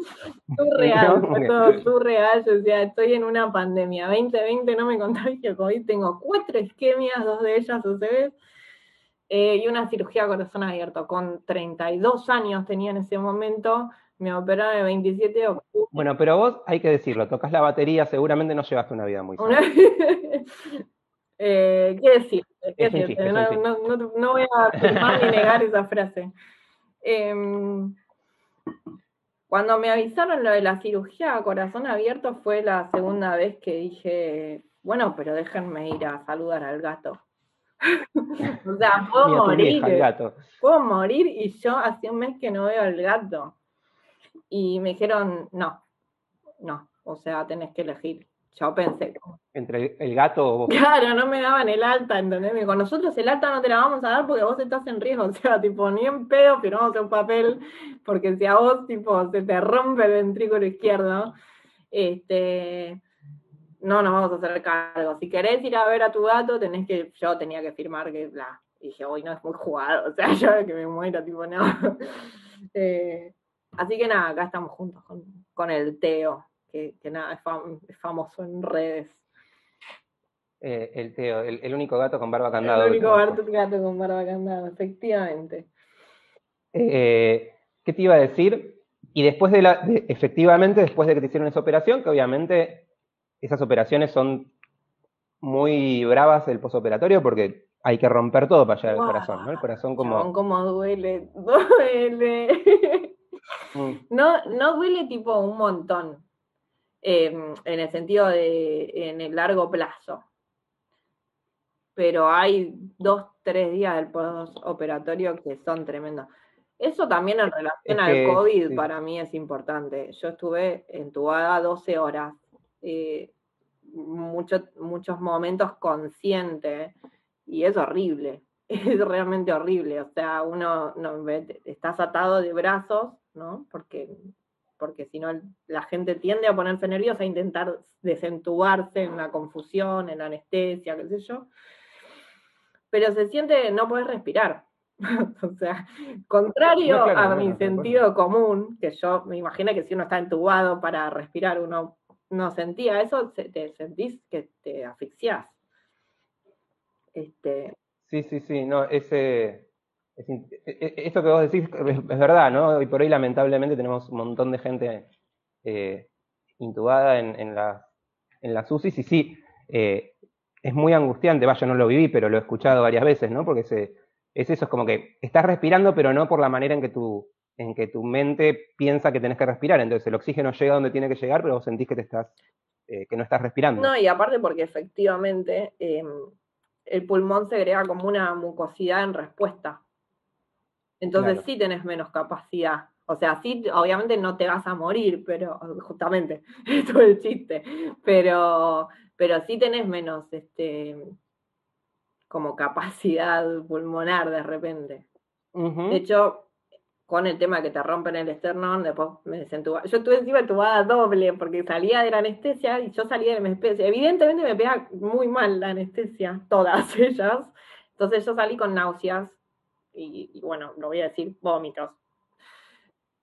surreal, fue todo surreal. Yo decía, estoy en una pandemia. 2020 no me contagio COVID, tengo cuatro isquemias, dos de ellas UCB, eh, y una cirugía corazón abierto. Con 32 años tenía en ese momento me operaron el 27 de octubre. Bueno, pero vos hay que decirlo, tocas la batería, seguramente no llevaste una vida muy sana. *laughs* eh, ¿Qué decir? no, voy a afirmar ni negar esa frase. Em, cuando me avisaron lo de la cirugía a corazón abierto fue la segunda vez que dije, bueno, pero déjenme ir a saludar al gato. *laughs* o sea, puedo morir. Puedo morir y yo hace un mes que no veo al gato. Y me dijeron, no, no, o sea, tenés que elegir. Yo pensé. ¿Entre el gato o vos? Claro, no me daban el alta, ¿entendés? Con nosotros el alta no te la vamos a dar porque vos estás en riesgo. *laughs* O sea, tipo, ni en pedo firmamos un papel, porque si a vos, tipo, se te rompe el ventrículo izquierdo, este, no nos vamos a hacer cargo. Si querés ir a ver a tu gato, tenés que, yo tenía que firmar que, bla. Y dije, hoy no es muy jugado, *laughs* o sea, yo que me muero, tipo, no. *laughs* eh, Así que nada, acá estamos juntos con, el Teo, que, nada, es, famoso en redes. Eh, el Teo, el, único gato con barba candado. El único gato, con barba candado, efectivamente. Eh, ¿Qué te iba a decir? Y después de la, efectivamente, después de que te hicieron esa operación, que obviamente esas operaciones son muy bravas el posoperatorio porque hay que romper todo para llegar al corazón, ¿no? El corazón como... como duele, *laughs* duele. Mm. No, no duele tipo un montón, em, en el sentido de en el largo plazo. Pero hay dos, tres días del postoperatorio que son tremendos. Eso también en relación al COVID para mí es importante. Yo estuve entubada 12 horas, eh, muchos momentos consciente y es horrible, *laughs* es realmente horrible. O sea, uno no, estás atado de brazos ¿no? Porque, porque si no la gente tiende a ponerse nerviosa, a intentar desentubarse en la confusión, en la anestesia, qué sé yo. Pero se siente no poder respirar. *laughs* o sea, contrario a mi sentido común, que yo me imagino que si uno está entubado para respirar, uno no sentía eso, te sentís que te asfixiás. Este... Sí, sí, sí, no, ese, e, e, esto que vos decís es, verdad, ¿no? Hoy por hoy lamentablemente tenemos un montón de gente eh, intubada en, en, la, en las UCIs y sí, eh, es muy angustiante, vaya, no lo viví, pero lo he escuchado varias veces, ¿no? Porque se, es eso, es como que estás respirando, pero no por la manera en que tu, en que tu mente piensa que tenés que respirar. Entonces el oxígeno llega donde tiene que llegar, pero vos sentís que te estás, eh, que no estás respirando. No, y aparte porque efectivamente em, el pulmón se agrega como una mucosidad en respuesta entonces sí tenés menos capacidad. O sea, sí, obviamente no te vas a morir, pero justamente, esto *laughs* es el chiste, pero, pero sí tenés menos este, como capacidad pulmonar de repente. De hecho, con el tema que te rompen el esternón, después me desentuba. Yo estuve encima entubada doble porque salía de la anestesia y yo salía de la anestesia. Evidentemente me pega muy mal la anestesia, todas *laughs* ellas. Entonces yo salí con náuseas, y, bueno, lo voy a decir, vómitos.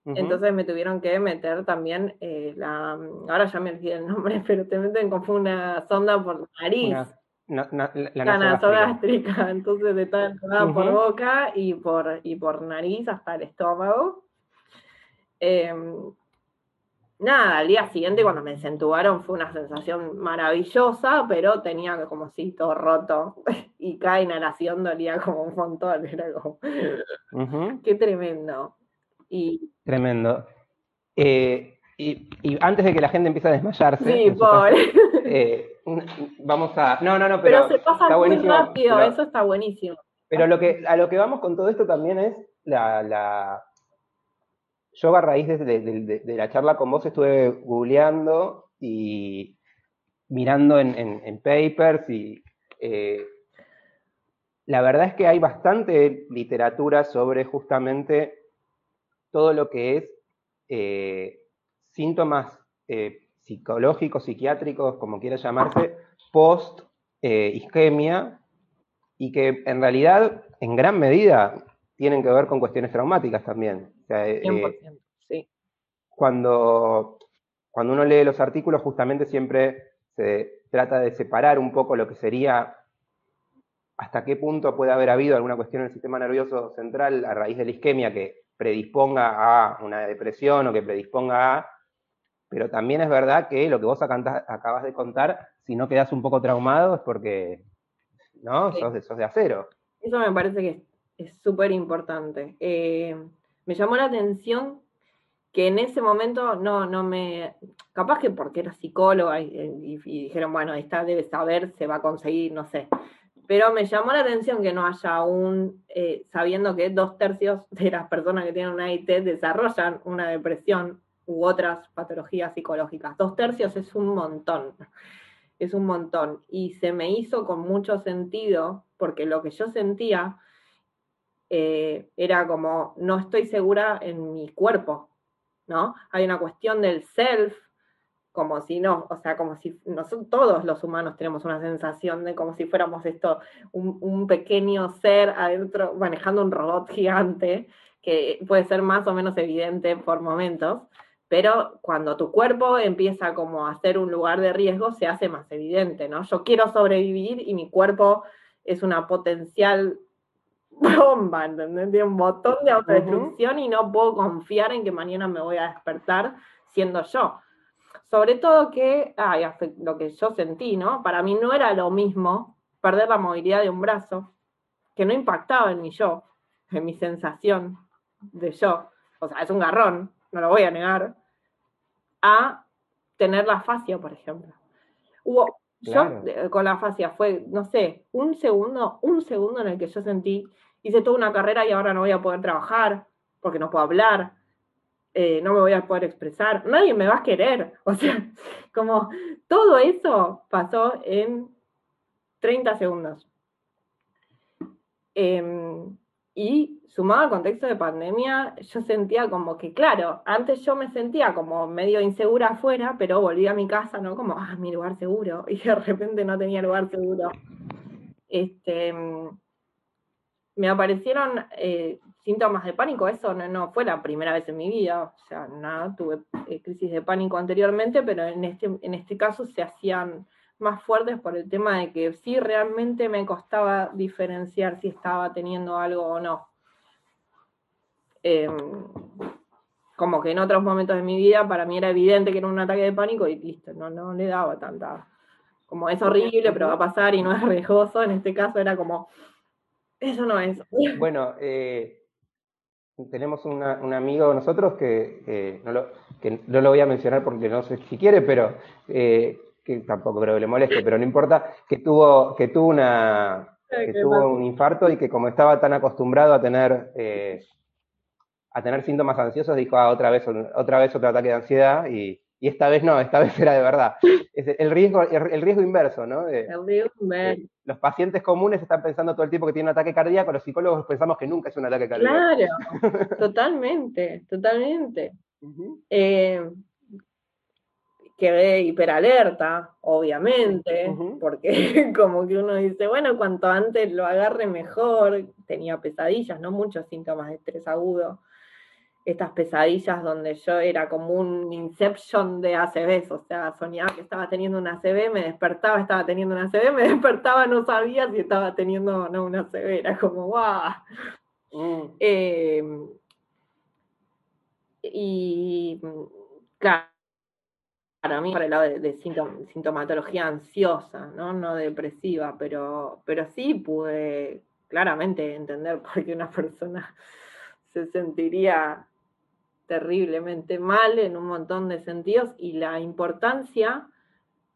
Entonces me tuvieron que meter también eh, la, ahora ya me olvidé el nombre, *laughs* pero te meten como una sonda por nariz. La, nasogástrica, *laughs* entonces de toda por boca y por, y por nariz hasta el estómago. Em, nada, al día siguiente cuando me desentubaron fue una sensación maravillosa, pero tenía como si todo roto *laughs* y cada inhalación dolía como un montón, *laughs* era como, qué tremendo. Y... Tremendo. Eh, y, antes de que la gente empiece a desmayarse, sí, pobre. Eh, vamos a. No, no, no, pero. Pero se pasa muy rápido, eso está buenísimo. Pero lo que, a lo que vamos con todo esto también es la. la... Yo, a raíz de, la charla con vos, estuve googleando y mirando en, papers y. Eh, la verdad es que hay bastante literatura sobre justamente todo lo que es eh, síntomas eh, psicológicos, psiquiátricos, como quiera llamarse, post eh, isquemia, y que en realidad, en gran medida, tienen que ver con cuestiones traumáticas también. sí. Cuando, cuando uno lee los artículos, justamente siempre se trata de separar un poco lo que sería hasta qué punto puede haber habido alguna cuestión en el sistema nervioso central a raíz de la isquemia que predisponga a una depresión o que predisponga a pero también es verdad que lo que vos acabas de contar, si no quedas un poco traumado es porque, ¿no? Sos, de, acero. Eso me parece que es súper importante. Eh, me llamó la atención que en ese momento no, no me. Capaz que porque era psicóloga y, dijeron, bueno, esta debe saber, se va a conseguir, no sé. Pero me llamó la atención que no haya aún, eh, sabiendo que dos tercios de las personas que tienen una IT desarrollan una depresión u otras patologías psicológicas. Dos tercios es un montón, es un montón. Y se me hizo con mucho sentido, porque lo que yo sentía eh, era como, no estoy segura en mi cuerpo, ¿no? Hay una cuestión del self, como si no, o sea, como si nosotros, todos los humanos tenemos una sensación de como si fuéramos esto, un, un pequeño ser adentro manejando un robot gigante, que puede ser más o menos evidente por momentos, pero cuando tu cuerpo empieza como a ser un lugar de riesgo, se hace más evidente, ¿no? Yo quiero sobrevivir y mi cuerpo es una potencial *laughs* bomba, ¿entendés? Tiene un botón de autodestrucción y no puedo confiar en que mañana me voy a despertar siendo yo. Sobre todo que, ay, lo que yo sentí, ¿no? Para mí no era lo mismo perder la movilidad de un brazo, que no impactaba en mi yo, en mi sensación de yo. O sea, es un garrón, no lo voy a negar, a tener la fascia, por ejemplo. Hubo, yo eh, con la fascia fue, no sé, un segundo, un segundo en el que yo sentí, hice toda una carrera y ahora no voy a poder trabajar porque no puedo hablar, eh, no me voy a poder expresar, nadie me va a querer. *laughs* O sea, como todo eso pasó en 30 segundos. Em, y sumado al contexto de pandemia, yo sentía como que, claro, antes yo me sentía como medio insegura afuera, pero volví a mi casa, ¿no? Como, ah, mi lugar seguro, *laughs* y de repente no tenía lugar seguro. Este, me aparecieron eh, síntomas de pánico, eso no, fue la primera vez en mi vida, o sea, nada, tuve eh, crisis de pánico anteriormente, pero en este, en este caso se hacían más fuertes por el tema de que sí realmente me costaba diferenciar si estaba teniendo algo o no. Em, como que en otros momentos de mi vida para mí era evidente que era un ataque de pánico y listo, no, no le daba tanta, como es horrible, pero va a pasar y no es riesgoso, en este caso era como, eso no es. Bueno, eh, tenemos un amigo nosotros que, no lo, que no lo voy a mencionar porque no sé si quiere, pero eh, que tampoco creo que le moleste, pero no importa, que tuvo, que tuvo una que tuvo un infarto y que como estaba tan acostumbrado a tener eh, a tener síntomas ansiosos, dijo, ah, otra vez, otra vez otro ataque de ansiedad y, esta vez no, esta *laughs* vez era de verdad. Es el riesgo, el riesgo inverso, ¿no? el riesgo inverso. los pacientes comunes están pensando todo el tiempo que tienen un ataque cardíaco, los psicólogos pensamos que nunca es un ataque cardíaco. Claro, *laughs* totalmente, totalmente quedé hiperalerta, obviamente, porque *laughs* como que uno dice, bueno, cuanto antes lo agarre mejor, tenía pesadillas, no muchos síntomas de estrés agudo, estas pesadillas donde yo era como un inception de ACVs, o sea, soñaba que estaba teniendo una ACV, me despertaba, estaba teniendo una ACV, me *laughs* despertaba, no sabía si estaba teniendo o no una ACV, era como, ¡guau! Mm. Em, y claro, para mí, para el lado de, sintomatología ansiosa, ¿no? no depresiva, pero, pero sí pude claramente entender por qué una persona *laughs* se sentiría terriblemente mal en un montón de sentidos y la importancia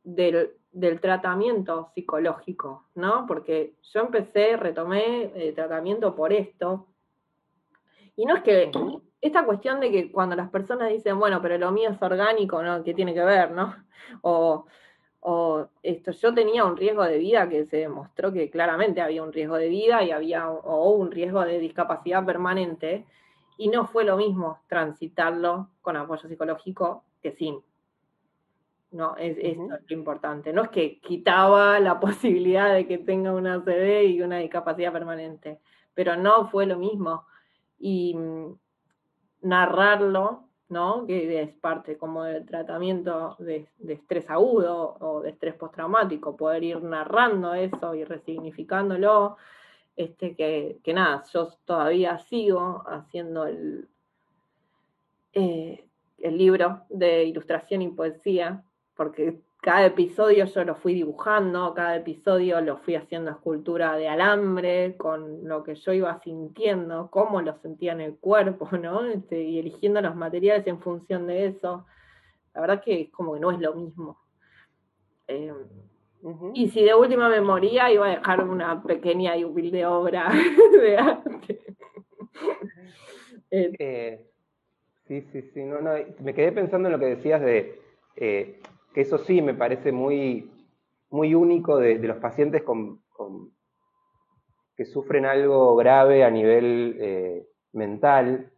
del, tratamiento psicológico, ¿no? Porque yo empecé, retomé el tratamiento por esto. Y no es que esta cuestión de que cuando las personas dicen, bueno, pero lo mío es orgánico, ¿no? ¿Qué tiene que ver, no? O, o esto, yo tenía un riesgo de vida que se demostró que claramente había un riesgo de vida y había o un riesgo de discapacidad permanente y no fue lo mismo transitarlo con apoyo psicológico que sin. No, es, es lo importante. No es que quitaba la *laughs* posibilidad de que tenga una ACV y una discapacidad permanente, pero no fue lo mismo. Y mm, narrarlo, ¿no? Que es parte como del tratamiento de, de estrés agudo o de estrés postraumático, poder ir narrando eso y resignificándolo este, que, nada, yo todavía sigo haciendo el, eh, el libro de ilustración y poesía, porque cada episodio yo lo fui dibujando, cada episodio lo fui haciendo escultura de alambre, con lo que yo iba sintiendo, cómo lo sentía en el cuerpo, *laughs* ¿no? Este, y eligiendo los materiales en función de eso. La verdad que es como que no es lo mismo. Eh, y si de última me moría, iba a dejar una pequeña y humilde obra *laughs* de arte. Eh, sí, sí, sí. No, no, me quedé pensando en lo que decías de eh, que eso sí me parece muy, muy único de, los pacientes con, que sufren algo grave a nivel eh, mental.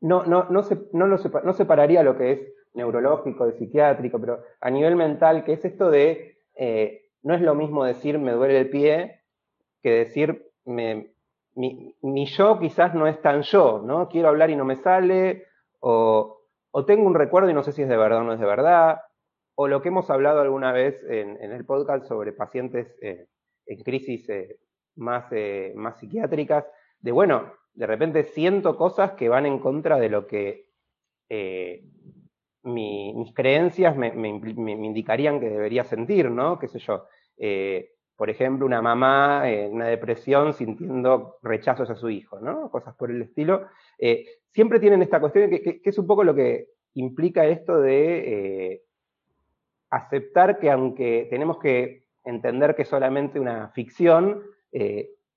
No, no, no, se, no, lo no separaría lo que es neurológico, de psiquiátrico, pero a nivel mental, que es esto de eh, no es lo mismo decir me duele el pie que decir mi, yo quizás no es tan yo, ¿no? Quiero hablar y no me sale, o, tengo un recuerdo y no sé si es de verdad o no es de verdad, o lo que hemos hablado alguna vez en, el podcast sobre pacientes eh, en crisis eh, más, más psiquiátricas, de bueno, de repente siento cosas que van en contra de lo que mis creencias me, indicarían que debería sentir, ¿no? ¿Qué sé yo? Eh, por ejemplo, una mamá en una depresión sintiendo rechazos a su hijo, ¿no? Cosas por el estilo. Eh, siempre tienen esta cuestión que, es un poco lo que implica esto de eh, aceptar que aunque tenemos que entender que es solamente una ficción,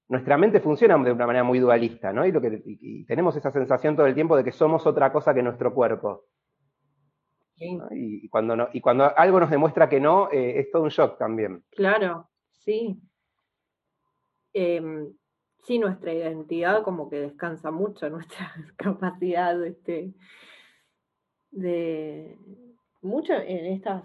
nuestra mente funciona de una manera muy dualista, ¿no? Y, lo que, y tenemos esa sensación todo el tiempo de que somos otra cosa que nuestro cuerpo. Y, cuando no, y cuando algo nos demuestra que no, eh, es todo un shock también. Claro, sí. Em, sí, nuestra identidad como que descansa mucho, nuestra *laughs* capacidad este, de mucho en estas,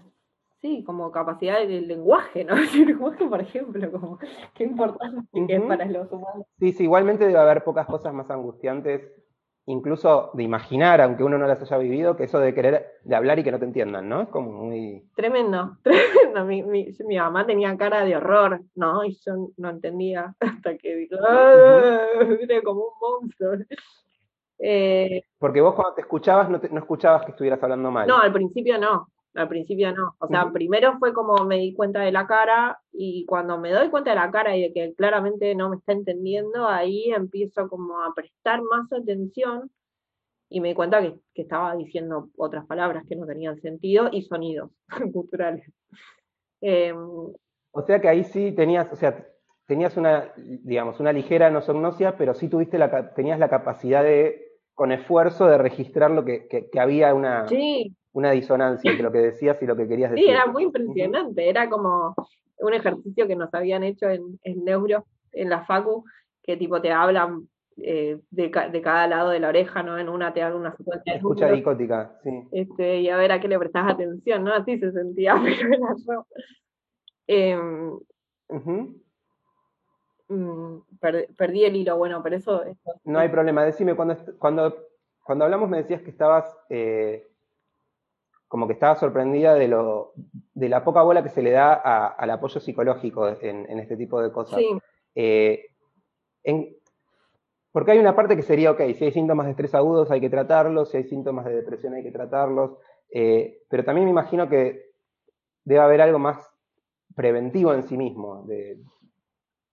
sí, como capacidad del lenguaje, ¿no? *laughs* El lenguaje, por ejemplo, como qué importante es para los humanos. Sí, sí, igualmente debe haber pocas cosas más angustiantes incluso de imaginar, aunque uno no las haya vivido, que eso de querer de hablar y que no te entiendan, ¿no? Es como muy... Tremendo, *laughs* tremendo. Mi, mi, mamá tenía cara de horror, ¿no? Y yo no entendía *laughs* hasta que dijo, ¡ah! Era como un monstruo. Eh, Porque vos cuando te escuchabas no, no escuchabas que estuvieras hablando mal. No, al principio no. Al principio no. O sea, primero fue como me di cuenta de la cara y cuando me doy cuenta de la cara y de que claramente no me está entendiendo, ahí empiezo como a prestar más atención y me di cuenta que, estaba diciendo otras palabras que no tenían sentido y sonidos *laughs* culturales. Em, o sea que ahí sí tenías, o sea, tenías una, digamos, una ligera nosognosia, pero sí tuviste la, tenías la capacidad de, con esfuerzo, de registrar lo que, que había una... Sí, una disonancia entre lo que decías y lo que querías decir. Sí, era muy impresionante, era como un ejercicio que nos habían hecho en, Neuro, en la Facu, que tipo te hablan eh, de, cada lado de la oreja, ¿no? En una te dan una secuencia de Escucha dicótica, sí. Este, y a ver a qué le prestas atención, ¿no? Así se sentía, *laughs* pero era yo. Em, mm, perdí el hilo, bueno, pero eso... No hay problema, decime, cuando, cuando, cuando hablamos me decías que estabas... Eh, como que estaba sorprendida de, lo, de la poca bola que se le da al apoyo psicológico en, este tipo de cosas. Sí. Eh, porque hay una parte que sería, ok, si hay síntomas de estrés agudos hay que tratarlos, si hay síntomas de depresión hay que tratarlos, eh, pero también me imagino que debe haber algo más preventivo en sí mismo, de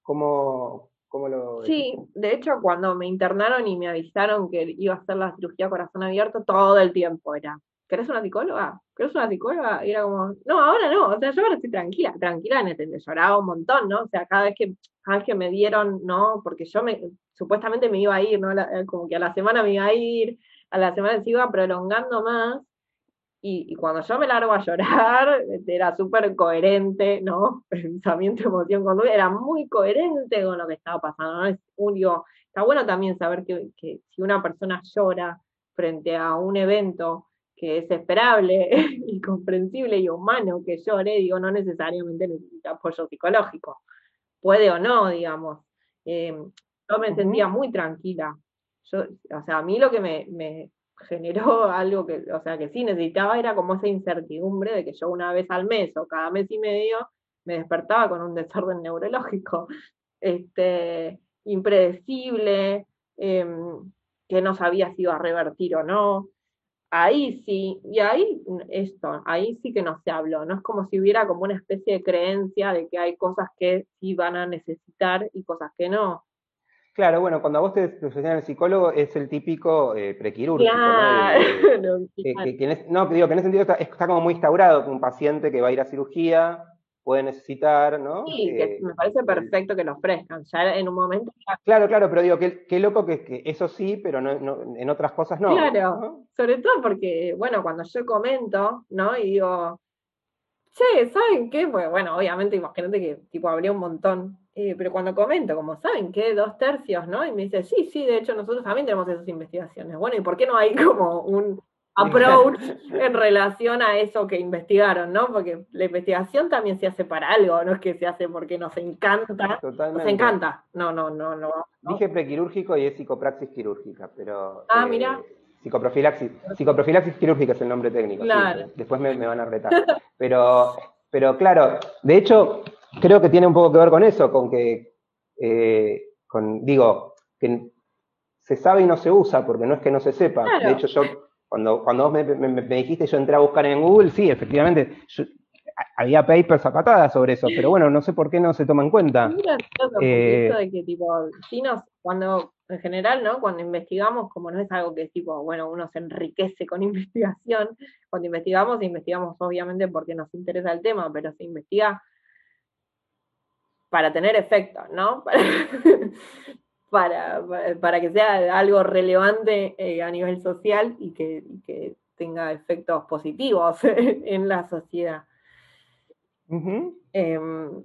cómo, ¿Cómo lo Sí, de hecho cuando me internaron y me avisaron que iba a hacer la cirugía corazón abierto, todo el tiempo era, ¿querés una psicóloga? ¿Querés una psicóloga? Y era como, no, ahora no, o sea, yo ahora estoy tranquila, tranquila, en lloraba un montón, ¿no? O sea, cada vez que, cada vez que me dieron, ¿no? Porque yo me, supuestamente me iba a ir, ¿no? como que a la semana me iba a ir, a la semana se iba prolongando más, y, cuando yo me largo a llorar, *laughs* era súper coherente, ¿no? *laughs* Pensamiento, emoción, conducta, era muy coherente con lo que estaba pasando, ¿no? Es único. Está bueno también saber que, si una persona llora frente a un evento que es esperable *laughs* y comprensible y humano que llore, digo, no necesariamente necesita apoyo psicológico. Puede o no, digamos. Eh, yo me sentía muy tranquila. Yo, o sea, a mí lo que me, generó *laughs* algo que, o sea, que sí necesitaba era como esa incertidumbre de que yo una vez al mes o cada mes y medio me despertaba con un desorden *laughs* neurológico, este, impredecible, em, que no sabía si iba a revertir o no. Ahí sí, y ahí esto, ahí sí que no se habló, no es como si hubiera como una especie de creencia de que hay cosas que sí van a necesitar y cosas que no. Claro, bueno, cuando a vos te profesionas el psicólogo es el típico eh, prequirúrgico, ¿no? no, digo que en ese sentido está, como muy instaurado que un paciente que va a ir a cirugía puede necesitar, ¿no? Sí, que me parece perfecto que lo ofrezcan, ya en un momento. Claro, claro, pero digo, qué, qué loco que, que, eso sí, pero no, en otras cosas no. Claro, sobre todo porque, bueno, cuando yo comento, ¿no? Y digo, che, ¿saben qué? Pues bueno, obviamente imagínate que tipo habría un montón eh, pero cuando comento, como saben que dos tercios, ¿no? Y me dice, sí, sí, de hecho nosotros también tenemos esas investigaciones. Bueno, ¿y por qué no hay *laughs* como un *laughs* approach *laughs* en relación a eso que investigaron, ¿no? Porque la investigación también se hace para algo, no es que se hace porque nos encanta. Totalmente. Nos encanta. No, no, no, no. Dije prequirúrgico y es psicopraxis quirúrgica, pero. Ah, eh, mira. Psicoprofilaxis, psicoprofilaxis quirúrgica es el nombre técnico. Claro. después me, me, van a retar. Pero, pero claro, de hecho, creo que tiene un poco que ver con eso, con que, eh, con, digo, que se sabe y no se usa, porque no es que no se sepa. De hecho, yo, cuando, cuando vos me, dijiste, yo entré a buscar en Google, sí, efectivamente, había papers a sobre eso, pero bueno, no sé por qué no se toma en cuenta. Mira, eh, de que, tipo, si nos, cuando, en general, ¿no? Cuando investigamos, como no es algo que es tipo, bueno, uno se enriquece con *laughs* investigación, cuando investigamos, investigamos obviamente porque nos interesa el tema, pero se investiga para tener efecto, ¿no? *laughs* Para, para, que sea algo relevante eh, a nivel social y que, tenga efectos positivos *laughs* en la sociedad. Em,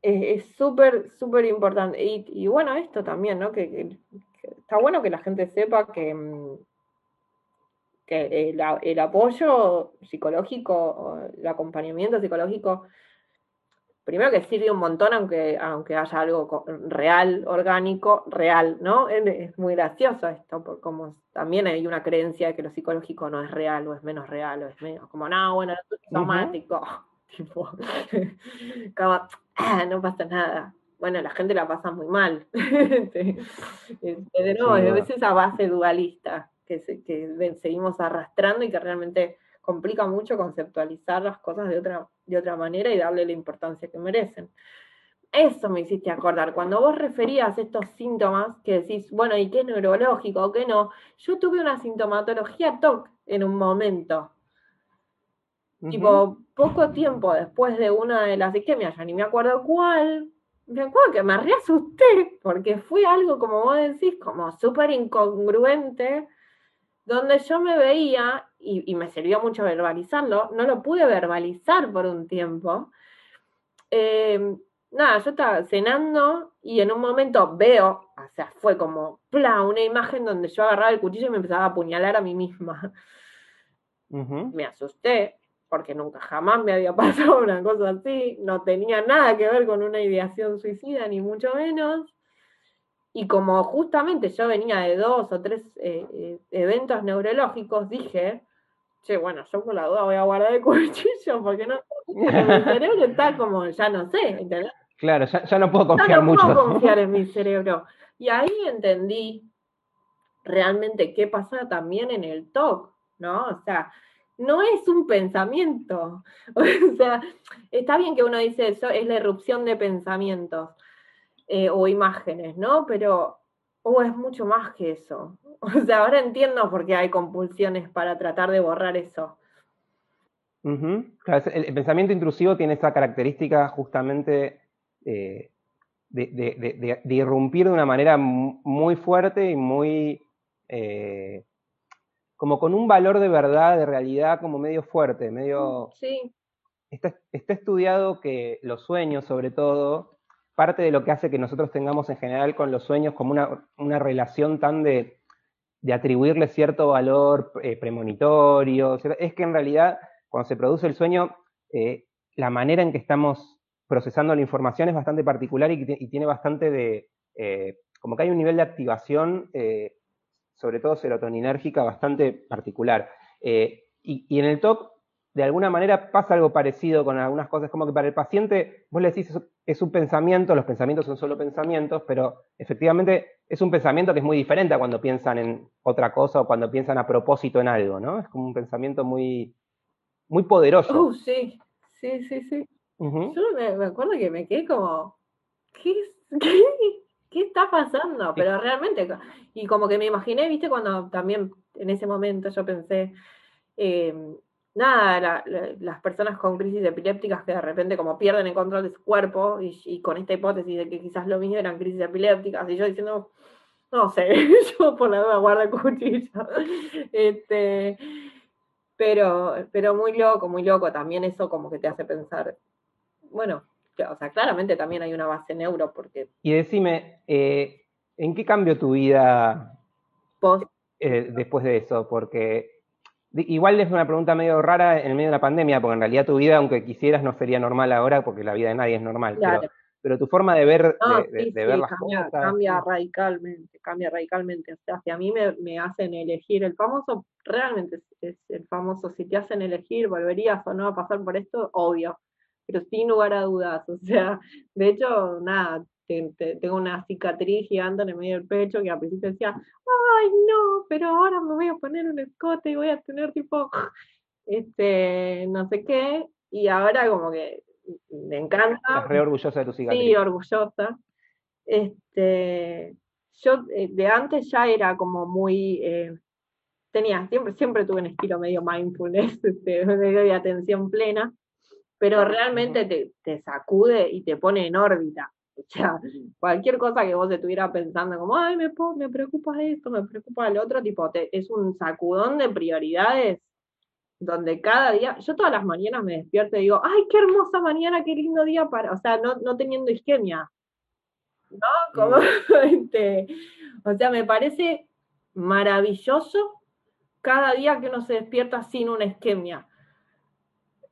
es súper, súper importante. Y, bueno, esto también, ¿no? Que, está bueno que la gente sepa que, mm, que el, el apoyo psicológico, el acompañamiento psicológico primero que sirve un montón aunque, aunque haya algo real, orgánico, real, ¿no? Es muy gracioso esto, porque como también hay una creencia de que lo psicológico no es real o es menos real o es menos, como, no, bueno, es somático, *laughs* tipo, *laughs* ah, no pasa nada. Bueno, la gente la pasa muy mal. *laughs* de nuevo, veces esa base dualista que, que seguimos arrastrando y que realmente complica mucho conceptualizar las cosas de otra, de otra manera y darle la importancia que merecen. Eso me hiciste acordar. Cuando vos referías estos síntomas, que decís, bueno, ¿y qué es neurológico o qué no? Yo tuve una sintomatología TOC en un momento. Tipo, poco tiempo después de una de las isquemias, ya ni me acuerdo cuál, me acuerdo que me reasusté, porque fue algo, como vos decís, como súper incongruente donde yo me veía, y, me sirvió mucho verbalizarlo, no lo pude verbalizar por un tiempo. Em, nada, yo estaba cenando y en un momento veo, o sea, fue como ¡pla! una imagen donde yo agarraba el cuchillo y me empezaba a apuñalar a mí misma. Me asusté, porque nunca jamás me había *laughs* pasado una cosa así, no tenía nada que ver con una ideación suicida, ni mucho menos. Y como justamente yo venía de dos o tres eh, eh, eventos neurológicos, dije, che, bueno, yo por la duda voy a guardar el cuchillo porque no, mi cerebro está como, ya no sé, ¿entendés? Claro, ya, no puedo confiar ya no mucho. puedo confiar en mi cerebro. Y ahí entendí realmente qué pasa también en el TOC, ¿no? O sea, no es un pensamiento. *laughs* O sea, está bien que uno dice eso, es la erupción de pensamientos eh, o imágenes, ¿no? Pero oh, es mucho más que eso. *laughs* O sea, ahora entiendo por qué hay compulsiones para tratar de borrar eso. el, pensamiento intrusivo tiene esa característica justamente eh, de, irrumpir de una manera muy fuerte y muy... Eh, como con un valor de verdad, de realidad, como medio fuerte, medio... Sí. Está, está estudiado que los sueños, sobre todo, parte de lo que hace que nosotros tengamos en general con los sueños como una, relación tan de, atribuirle cierto valor eh, premonitorio, es que en realidad cuando se produce el sueño, eh, la manera en que estamos procesando la información es bastante particular y, tiene bastante de, eh, como que hay un nivel de activación, sobre todo serotoninérgica, bastante particular. Y, y, en el TOC de alguna manera pasa algo parecido con algunas cosas, como que para el paciente, vos le decís, es un pensamiento, los pensamientos son solo pensamientos, pero efectivamente es un pensamiento que es muy diferente a cuando piensan en otra cosa o cuando piensan a propósito en algo, ¿no? Es como un pensamiento muy, muy poderoso. Uh, sí, sí, sí, sí. Yo me, acuerdo que me quedé como, ¿qué, *laughs* qué, qué está pasando? Pero realmente, y como que me imaginé, viste, cuando también en ese momento yo pensé, eh, nada, las personas con crisis epilépticas que de repente como pierden el control de su cuerpo y, con esta hipótesis de que quizás lo mismo eran crisis epilépticas y yo diciendo, no sé, *laughs* yo por la duda guardo el cuchillo. *laughs* Este, pero, pero muy loco, muy loco, también eso como que te hace pensar, bueno, o sea, claramente también hay una base neuro porque... Y decime, eh, ¿en qué cambió tu vida eh, después de eso? Porque Igual es una pregunta medio rara en medio de la pandemia, porque en realidad tu vida, aunque quisieras, no sería normal ahora, porque la vida de nadie es normal. Pero, tu forma de ver, de, ver las cambia, cosas. Cambia radicalmente, cambia radicalmente. O sea, si a mí me, hacen elegir el famoso, realmente es, el famoso, si te hacen elegir, volverías o no a pasar por esto, obvio. Pero sin lugar a dudas. O sea, de hecho, nada, tengo una cicatriz gigante en el medio del pecho que al principio decía, ay no, pero ahora me voy a poner un escote y voy a tener tipo, este, no sé qué, y ahora como que me encanta. Estás re orgullosa de tu cicatriz. Sí, orgullosa. Este, yo eh, de antes ya era como muy, eh, tenía, siempre, siempre tuve un estilo medio mindfulness, *laughs* este, de atención plena, pero realmente te, te sacude y te pone en órbita. *laughs* O sea, cualquier cosa que vos estuvieras pensando como, ay, me, me preocupa esto, me preocupa el otro, tipo, es un sacudón de prioridades donde cada día, yo todas las mañanas me despierto y digo, ay, qué hermosa mañana, qué lindo día para, o sea, no, no teniendo isquemia. ¿No? Como, mm. *laughs* este, o sea, me parece maravilloso cada día que uno se despierta sin una isquemia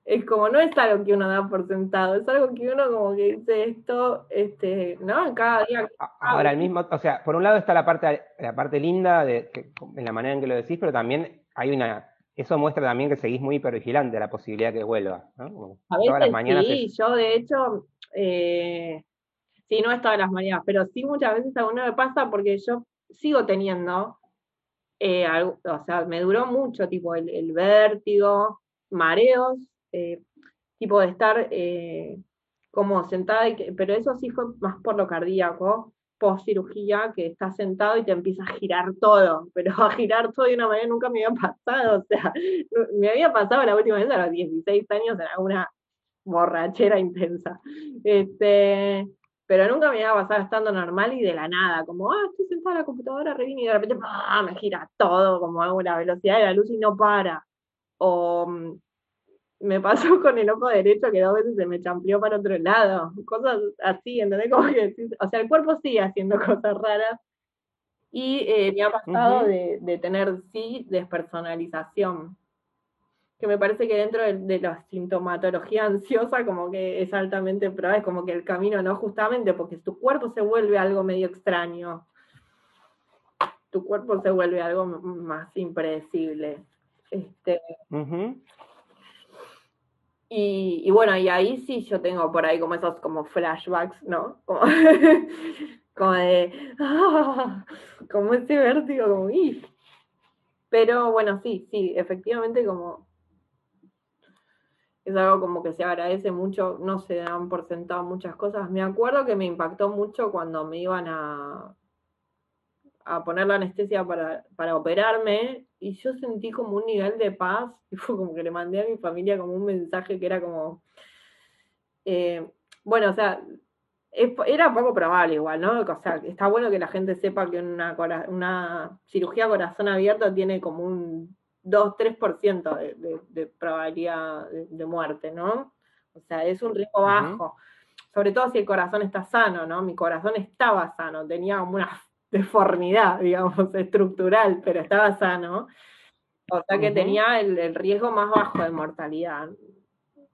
es como, no es algo que uno da por sentado, es algo que uno como que dice esto, este, ¿no? Cada día. Ahora, el mismo, o sea, por un lado está la parte, la parte linda de en la manera en que lo decís, pero también hay una, eso muestra también que seguís muy hipervigilante a la posibilidad que vuelva, ¿no? a veces sí, yo de hecho, eh, sí, no es todas las mañanas, pero sí muchas veces a uno me pasa porque yo sigo teniendo, eh, o sea, me duró mucho, tipo el, el vértigo, mareos, eh, tipo de estar eh, como sentada, pero eso sí fue más por lo cardíaco, post cirugía, que estás sentado y te empieza a girar todo, pero a girar todo de una manera nunca me había pasado, o sea, me había pasado la última vez a los 16 años en alguna borrachera intensa. Este, pero nunca me había pasado estando normal y de la nada, como, ah, estoy sentada en la computadora, revino y de repente me gira todo, como hago la velocidad de la luz y no para. O mm, me pasó *laughs* con el ojo derecho que dos veces se me champlió para otro lado, cosas así, ¿entendés? Como que, o sea, el cuerpo sigue haciendo *laughs* cosas raras. Y eh, me ha pasado de, tener, sí, despersonalización, que me parece que dentro de, la sintomatología ansiosa como que es altamente probable, es como que el camino no justamente porque tu cuerpo se vuelve algo medio extraño, tu cuerpo se vuelve algo más impredecible. Este, y, bueno, y ahí sí yo tengo por ahí como esos como flashbacks, ¿no? Como, *laughs* como de, ah, como ese vértigo, como, Pero bueno, sí, sí, efectivamente como es algo como que se agradece mucho, no se dan por sentado muchas cosas. Me acuerdo que me impactó mucho cuando me iban a, a poner la anestesia para, para operarme y yo sentí como un nivel de paz *laughs* y fue como que le mandé a mi familia como un mensaje que era como, eh, bueno, o sea, era poco probable igual, ¿no? O sea, está bueno que la gente sepa que una, una cirugía corazón abierto tiene como un 2-3% de, de, probabilidad de, muerte, ¿no? O sea, es un riesgo bajo. Sobre todo si el corazón está sano, ¿no? Mi corazón estaba sano, tenía como una deformidad, digamos, *laughs* estructural, pero estaba sano. O sea que tenía el, riesgo más bajo de mortalidad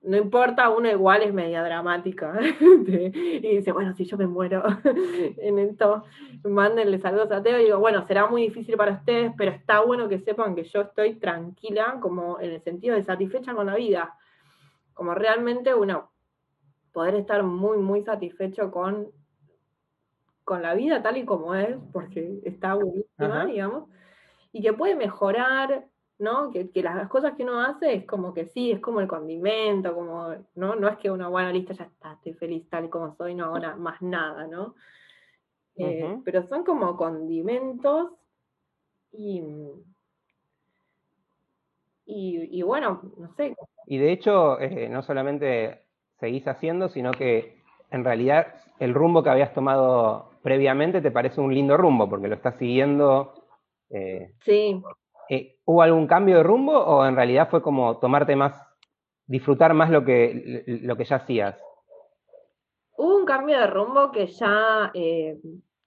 no importa, uno igual es media dramática. *laughs* y dice, bueno, si yo me muero *laughs* en esto, mándenle saludos a Teo. Y digo, bueno, será muy difícil para ustedes, pero está bueno que sepan que yo estoy tranquila, como en el sentido de satisfecha con la vida. Como realmente uno poder estar muy, muy satisfecho con, con la vida tal y como es, porque está buenísima, digamos, y que puede mejorar ¿no? Que, las cosas que uno hace es como que sí, es como el condimento, como, ¿no? No es que uno, bueno, listo, ya está, estoy feliz tal y como soy, no hago más nada, ¿no? Eh, pero son como condimentos y, y, bueno, no sé. Y de hecho, eh, no solamente seguís haciendo, sino que en realidad el rumbo que habías tomado previamente te parece un lindo rumbo, porque lo estás siguiendo. Eh, sí. Eh, ¿hubo algún cambio de rumbo o en realidad fue como tomarte más, disfrutar más lo que, lo que ya hacías? Hubo un cambio de rumbo que ya, eh,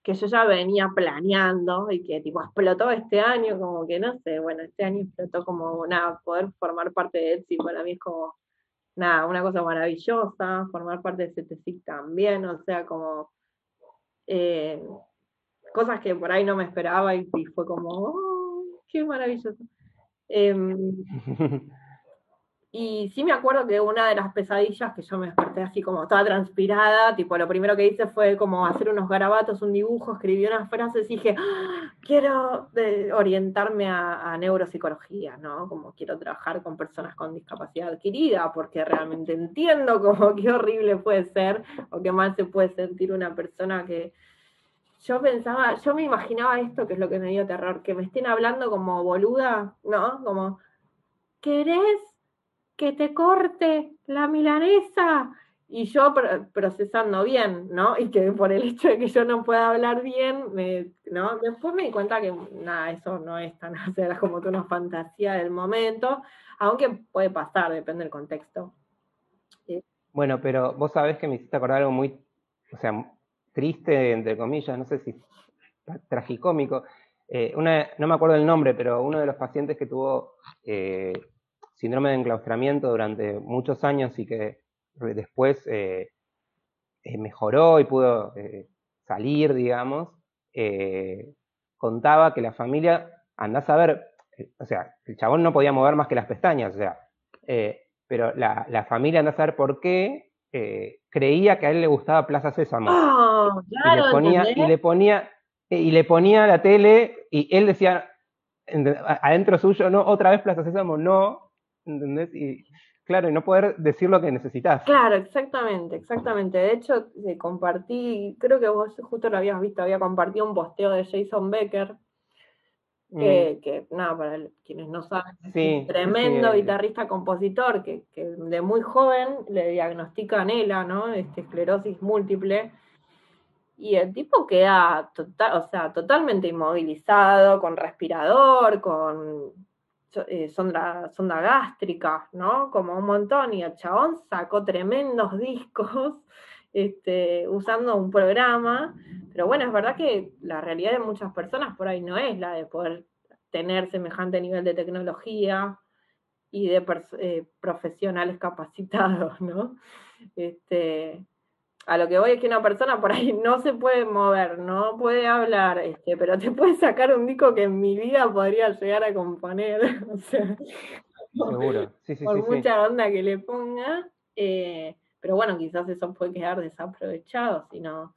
que yo ya venía planeando y que tipo explotó este año, como que no sé, bueno, este año explotó como nada, poder formar parte de Etsy para mí es como nada, una cosa maravillosa, formar parte de CTC también, o sea, como eh, cosas que por ahí no me esperaba y, fue como, oh, qué maravilloso. Em, *laughs* y sí me acuerdo que una de las pesadillas que yo me desperté así como toda transpirada, tipo lo primero que hice fue como hacer unos garabatos, un dibujo, escribí unas frases y dije, ¡Ah! quiero eh, orientarme a, neuropsicología, ¿no? Como quiero trabajar con personas con discapacidad adquirida, porque realmente entiendo como *laughs* qué horrible puede ser o qué mal se puede sentir una persona que, yo pensaba, yo me imaginaba esto, que es lo que me dio terror, que me estén hablando como boluda, ¿no? Como, ¿querés que te corte la milanesa? Y yo procesando bien, ¿no? Y que por el hecho de que yo no pueda hablar bien, me, ¿no? Después me di cuenta que nada, eso no es tan, *laughs* sea, como que una fantasía del momento, aunque puede pasar, depende del contexto. Bueno, pero vos sabés que me hiciste acordar algo muy, o sea, triste, entre comillas, no sé si tragicómico. Eh, no me acuerdo el nombre, pero uno de los pacientes que tuvo eh, síndrome de enclaustramiento durante muchos años y que después eh, mejoró y pudo salir, digamos, contaba que la familia, andás a ver, o sea, el chabón no podía mover más que las pestañas, o sea, pero la, la familia andás a ver por qué eh, creía que a él le gustaba Plaza Sésamo. Oh, y, le ponía, y, le ponía, y le ponía la tele y él decía adentro suyo, no, otra vez Plaza Sésamo, no, ¿entendés? Y claro, y no poder decir lo que necesitas. Claro, exactamente, exactamente. De hecho, compartí, creo que vos justo lo habías visto, había compartido un posteo de Jason Becker, Mm. que, nada, para quienes no saben, es un tremendo guitarrista compositor que, de muy joven le diagnostican ELA, ¿no? Este, esclerosis múltiple. Y el tipo queda total, o sea, totalmente inmovilizado, con respirador, con eh, sonda, sonda gástrica, ¿no? Como un montón. Y el chabón sacó tremendos *laughs* discos este, usando un programa, pero bueno, es verdad que la realidad de muchas personas por ahí no es la de poder tener semejante nivel de tecnología y de eh, profesionales capacitados, ¿no? Este, a lo que voy es que una persona por ahí no se puede mover, no puede hablar, este, pero te puede sacar un disco que en mi vida podría llegar a componer, *laughs* o sea, Seguro. Sí, sí, por mucha onda que le ponga. Eh, pero bueno, quizás eso puede quedar desaprovechado si no,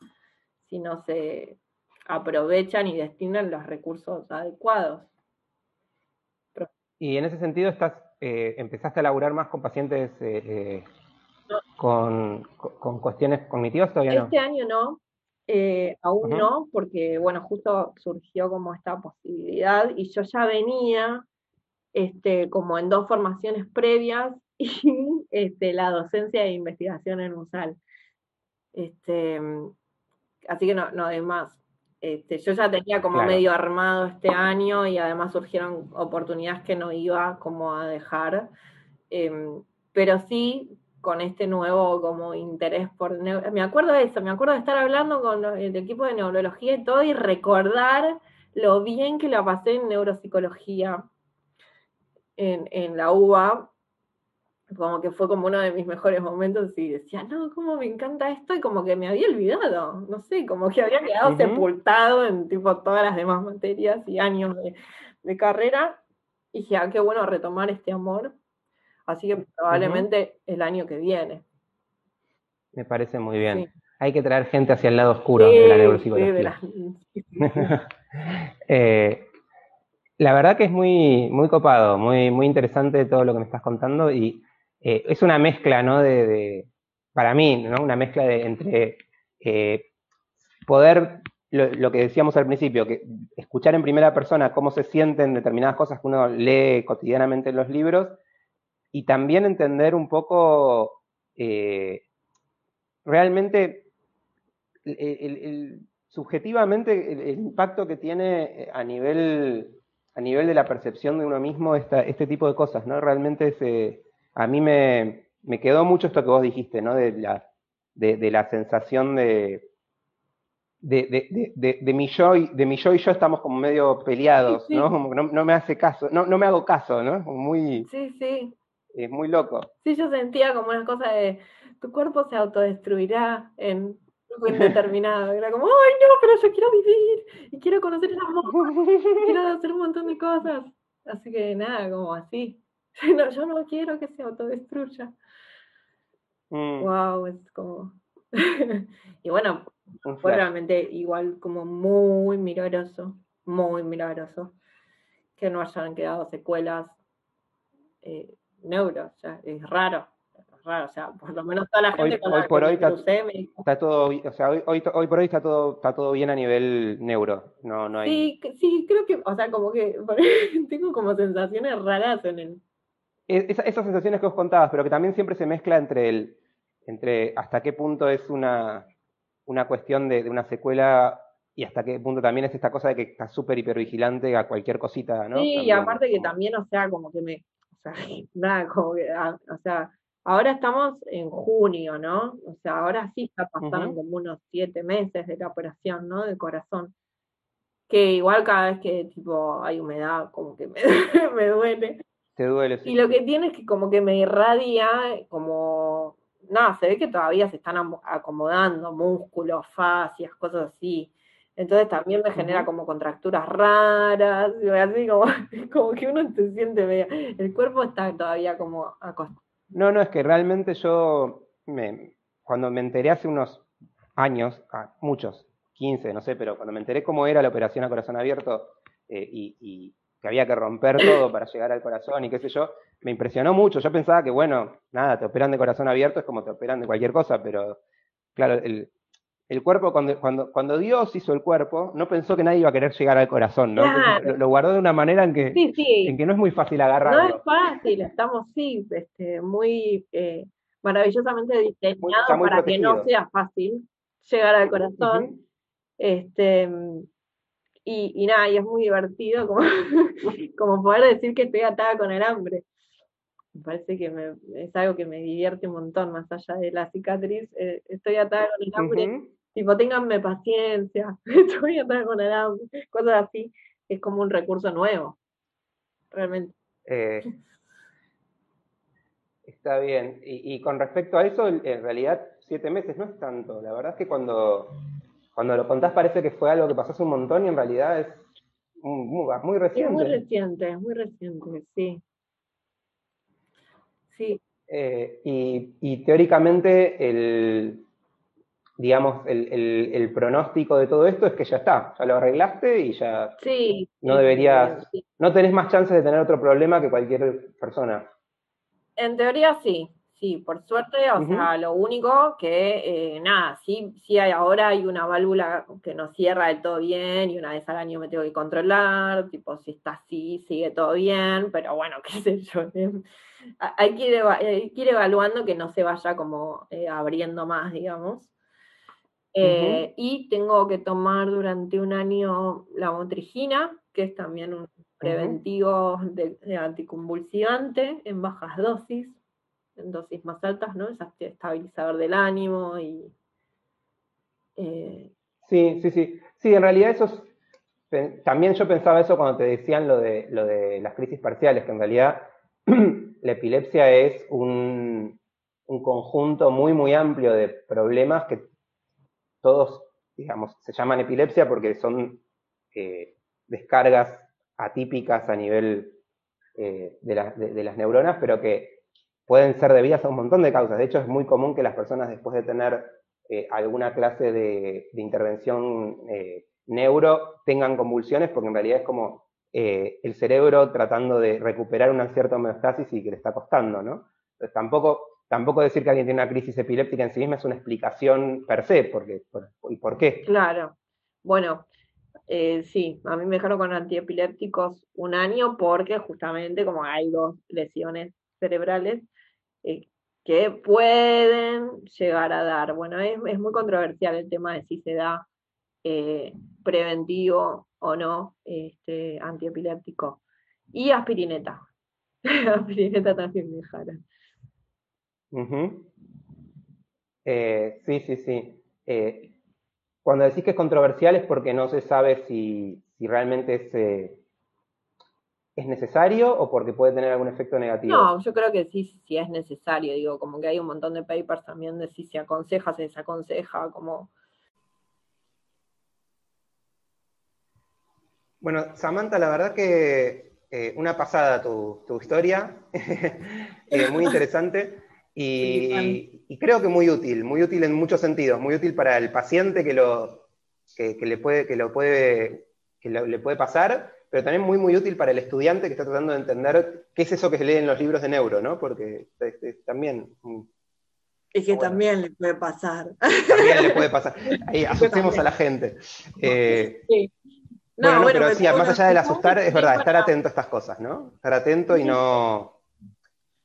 si no se aprovechan y destinan los recursos adecuados. Y en ese sentido estás eh, empezaste a laburar más con pacientes con, cuestiones cognitivas todavía no? Este año no, aún no, porque bueno, justo surgió como esta posibilidad y yo ya venía este, como en dos formaciones previas *laughs* y este, la docencia e investigación en USAL. Este, así que no, no hay más. Este, yo ya tenía como medio armado este año y además surgieron oportunidades que no iba como a dejar. Em, pero sí con este nuevo como interés por... Me acuerdo de eso, me acuerdo de estar hablando con el equipo de neurología y todo y recordar lo bien que la pasé en neuropsicología en, en la UBA, como que fue como uno de mis mejores momentos y decía, no, cómo me encanta esto y como que me había olvidado, no sé, como que había quedado sepultado en tipo todas las demás materias y años de, carrera. Y dije, ah, qué bueno retomar este amor, así que probablemente el año que viene. Me parece muy bien. Hay que traer gente hacia el lado oscuro de la neuropsicología. *laughs* *laughs* Eh, la verdad que es muy, muy copado, muy, muy interesante todo lo que me estás contando y eh, es una mezcla, ¿no? De, para mí, ¿no? Una mezcla de, entre eh, poder, lo, que decíamos al principio, que escuchar en primera persona cómo se sienten determinadas cosas que uno lee cotidianamente en los libros y también entender un poco eh, realmente subjetivamente el, impacto que tiene a nivel, a nivel de la percepción de uno mismo este tipo de cosas, ¿no? Realmente se a mí me, quedó mucho esto que vos dijiste, ¿no? De la, de, la sensación de, de, mi yo y, de mi yo y yo estamos como medio peleados, ¿no? ¿no? me hace caso, no, no me hago caso, ¿no? Muy, sí, sí. Es muy loco. Sí, yo sentía como una cosa de tu cuerpo se autodestruirá en indeterminado. Era como, ay no, pero yo quiero vivir y quiero conocer el amor, quiero *laughs* hacer un montón de cosas. Así que nada, como así. *laughs* No, yo no quiero que se autodestruya. Wow, mm. es como. *laughs* y bueno, fue realmente igual como muy milagroso, muy milagroso que no hayan quedado secuelas eh, neuro, o sea, es raro, raro, o sea, por lo menos toda la gente hoy, hoy por hoy está, todo, o sea, hoy, hoy, por hoy está todo, está todo bien a nivel neuro, no, no hay... Sí, sí, creo que, o sea, como que *laughs* tengo como sensaciones raras en el, e, esas sensaciones que os contabas, pero que también siempre se mezcla entre el, entre hasta qué punto es una, una cuestión de, una secuela y hasta qué punto también es esta cosa de que está súper hipervigilante a cualquier cosita, ¿no? Sí, y aparte que también, o sea, como que me, sea, *laughs* nada, como que, ah, o sea, ahora estamos en junio, ¿no? O sea, ahora sí está pasando como unos siete meses de la operación, ¿no? De corazón. Que igual cada vez que, tipo, hay humedad, como que me, *laughs* me duele. Te duele. Y lo que tiene es que como que me irradia, como, nada, se ve que todavía se están acomodando músculos, fascias, cosas así. Entonces también me genera como contracturas raras, así como, *laughs* como que uno se siente medio, el cuerpo está todavía como acostado. No, no, es que realmente yo, me, cuando me enteré hace unos años, ah, muchos, 15, no sé, pero cuando me enteré cómo era la operación a corazón abierto eh, y que había que romper todo para llegar al corazón y qué sé yo, me impresionó mucho. Yo pensaba que, bueno, nada, te operan de corazón abierto, es como te operan de cualquier cosa, pero claro, el, cuerpo, cuando, cuando, cuando Dios hizo el cuerpo, no pensó que nadie iba a querer llegar al corazón, ¿no? Lo, guardó de una manera en que, en que no es muy fácil agarrarlo. No es fácil, estamos, sí, este, muy eh, maravillosamente diseñados para que no sea fácil llegar al corazón. Este, y, nada, y es muy divertido como, *laughs* como poder decir que estoy atada con el hambre. Me parece que me, es algo que me divierte un montón, más allá de la cicatriz. Eh, estoy atada con el hambre. Tipo, ténganme paciencia, *laughs* estoy atada con el hambre. Cosas así. Es como un recurso nuevo. Realmente. Eh, está bien. Y, y, con respecto a eso, en realidad, siete meses no es tanto. La verdad es que cuando cuando lo contás parece que fue algo que pasó hace un montón y en realidad es muy, reciente. Es muy reciente, muy reciente, sí. Sí. Eh, y, teóricamente el, digamos, el, pronóstico de todo esto es que ya está, ya lo arreglaste y ya sí, no deberías, no tenés más chances de tener otro problema que cualquier persona. En teoría sí, sí, por suerte, o sea, lo único que, eh, nada, sí, sí hay, ahora hay una válvula que no cierra del todo bien y una vez al año me tengo que controlar, tipo, si está así, sigue todo bien, pero bueno, *laughs* qué sé yo. Eh, hay, que ir, evaluando que no se vaya como eh, abriendo más, digamos. Y tengo que tomar durante un año la motrigina, que es también un preventivo de anticonvulsivante en bajas dosis en dosis más altas, ¿no? Es estabilizador del ánimo y... Eh, sí, sí, sí. Sí, en realidad eso También yo pensaba eso cuando te decían lo de, lo de las crisis parciales, que en realidad *clears throat* la epilepsia es un, conjunto muy, muy amplio de problemas que todos, digamos, se llaman epilepsia porque son eh, descargas atípicas a nivel eh, de, las neuronas, pero que pueden ser debidas a un montón de causas. De hecho, es muy común que las personas después de tener eh, alguna clase de, intervención neuro tengan convulsiones, porque en realidad es como el cerebro tratando de recuperar una cierta homeostasis y que le está costando, ¿no? Entonces, tampoco, tampoco decir que alguien tiene una crisis epiléptica en sí misma es una explicación per se, porque, ¿y por qué? Claro. Bueno, sí, a mí me dejaron con antiepilépticos un año porque justamente como hay dos lesiones cerebrales, eh, que pueden llegar a dar. Bueno, es, muy controversial el tema de si se da eh, preventivo o no este, antiepiléptico. Y aspirineta. *laughs* aspirineta también me dejaron. Eh, sí, sí, sí. cuando decís que es controversial es porque no se sabe si, si realmente es ¿Es necesario o porque puede tener algún efecto negativo? No, yo creo que sí, sí es necesario. Digo, como que hay un montón de papers también de si se aconseja, se desaconseja, como... Bueno, Samantha, la verdad que eh, una pasada tu, historia, *laughs* eh, muy interesante y, creo que muy útil, muy útil en muchos sentidos, muy útil para el paciente que lo, que, le puede, que lo puede, que le puede pasar pero también muy, muy útil para el estudiante que está tratando de entender qué es eso que se lee en los libros de neuro, ¿no? Porque también... Es que también le puede pasar. También le puede pasar. *laughs* Ahí asustemos a la gente. Eh, sí. bueno, pero decía, más allá del asustar, es verdad, estar atento a estas cosas, ¿no? Estar atento y no,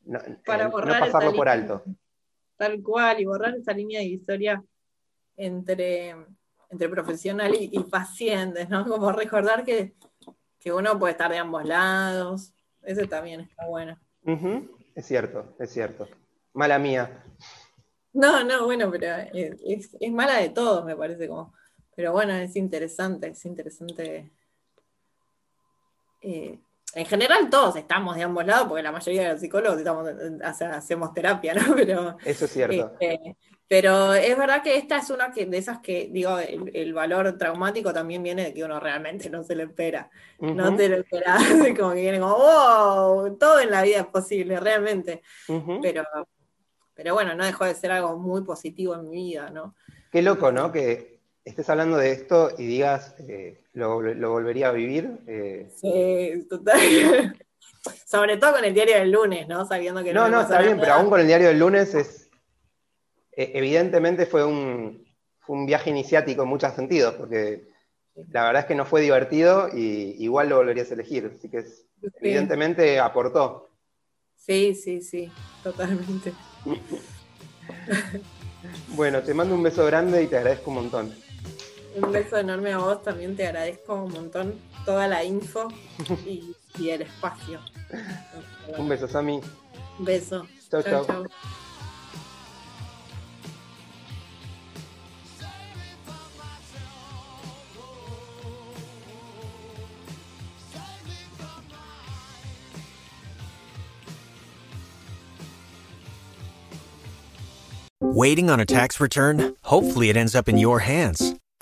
no, para eh, no pasarlo por alto. Tal cual, y borrar esa línea de historia entre, entre profesional y, y pacientes, ¿no? Como recordar que que uno puede estar de ambos lados. Ese también está bueno. Es cierto, es cierto. Mala mía. No, no, bueno, pero es, mala de todos, me parece como. Pero bueno, es interesante, es interesante. Eh, en general todos estamos de ambos lados, porque la mayoría de los psicólogos estamos, hacemos terapia, ¿no? *laughs* Pero, Eso es cierto. Este, pero es verdad que esta es una que, de esas que, digo, el, valor traumático también viene de que uno realmente no se lo espera. No te lo esperas, *laughs* como que viene como, wow, todo en la vida es posible, realmente. pero, pero bueno, no dejó de ser algo muy positivo en mi vida, ¿no? Qué loco, ¿no? Que estés hablando de esto y digas, eh, lo, volvería a vivir. Eh. Sí, total. *laughs* Sobre todo con el diario del lunes, ¿no? Sabiendo que no. No, no, está bien, pero aún con el diario del lunes es e, evidentemente fue un, viaje iniciático en muchos sentidos, porque la verdad es que no fue divertido y igual lo volverías a elegir, así que evidentemente aportó. Sí, sí, sí, totalmente. *laughs* bueno, te mando un beso grande y te agradezco un montón. Un beso enorme a vos, también te agradezco un montón toda la info y, el espacio. un beso, Sami. Un beso. chao. chao. Waiting on a tax return? Hopefully, it ends up in your hands.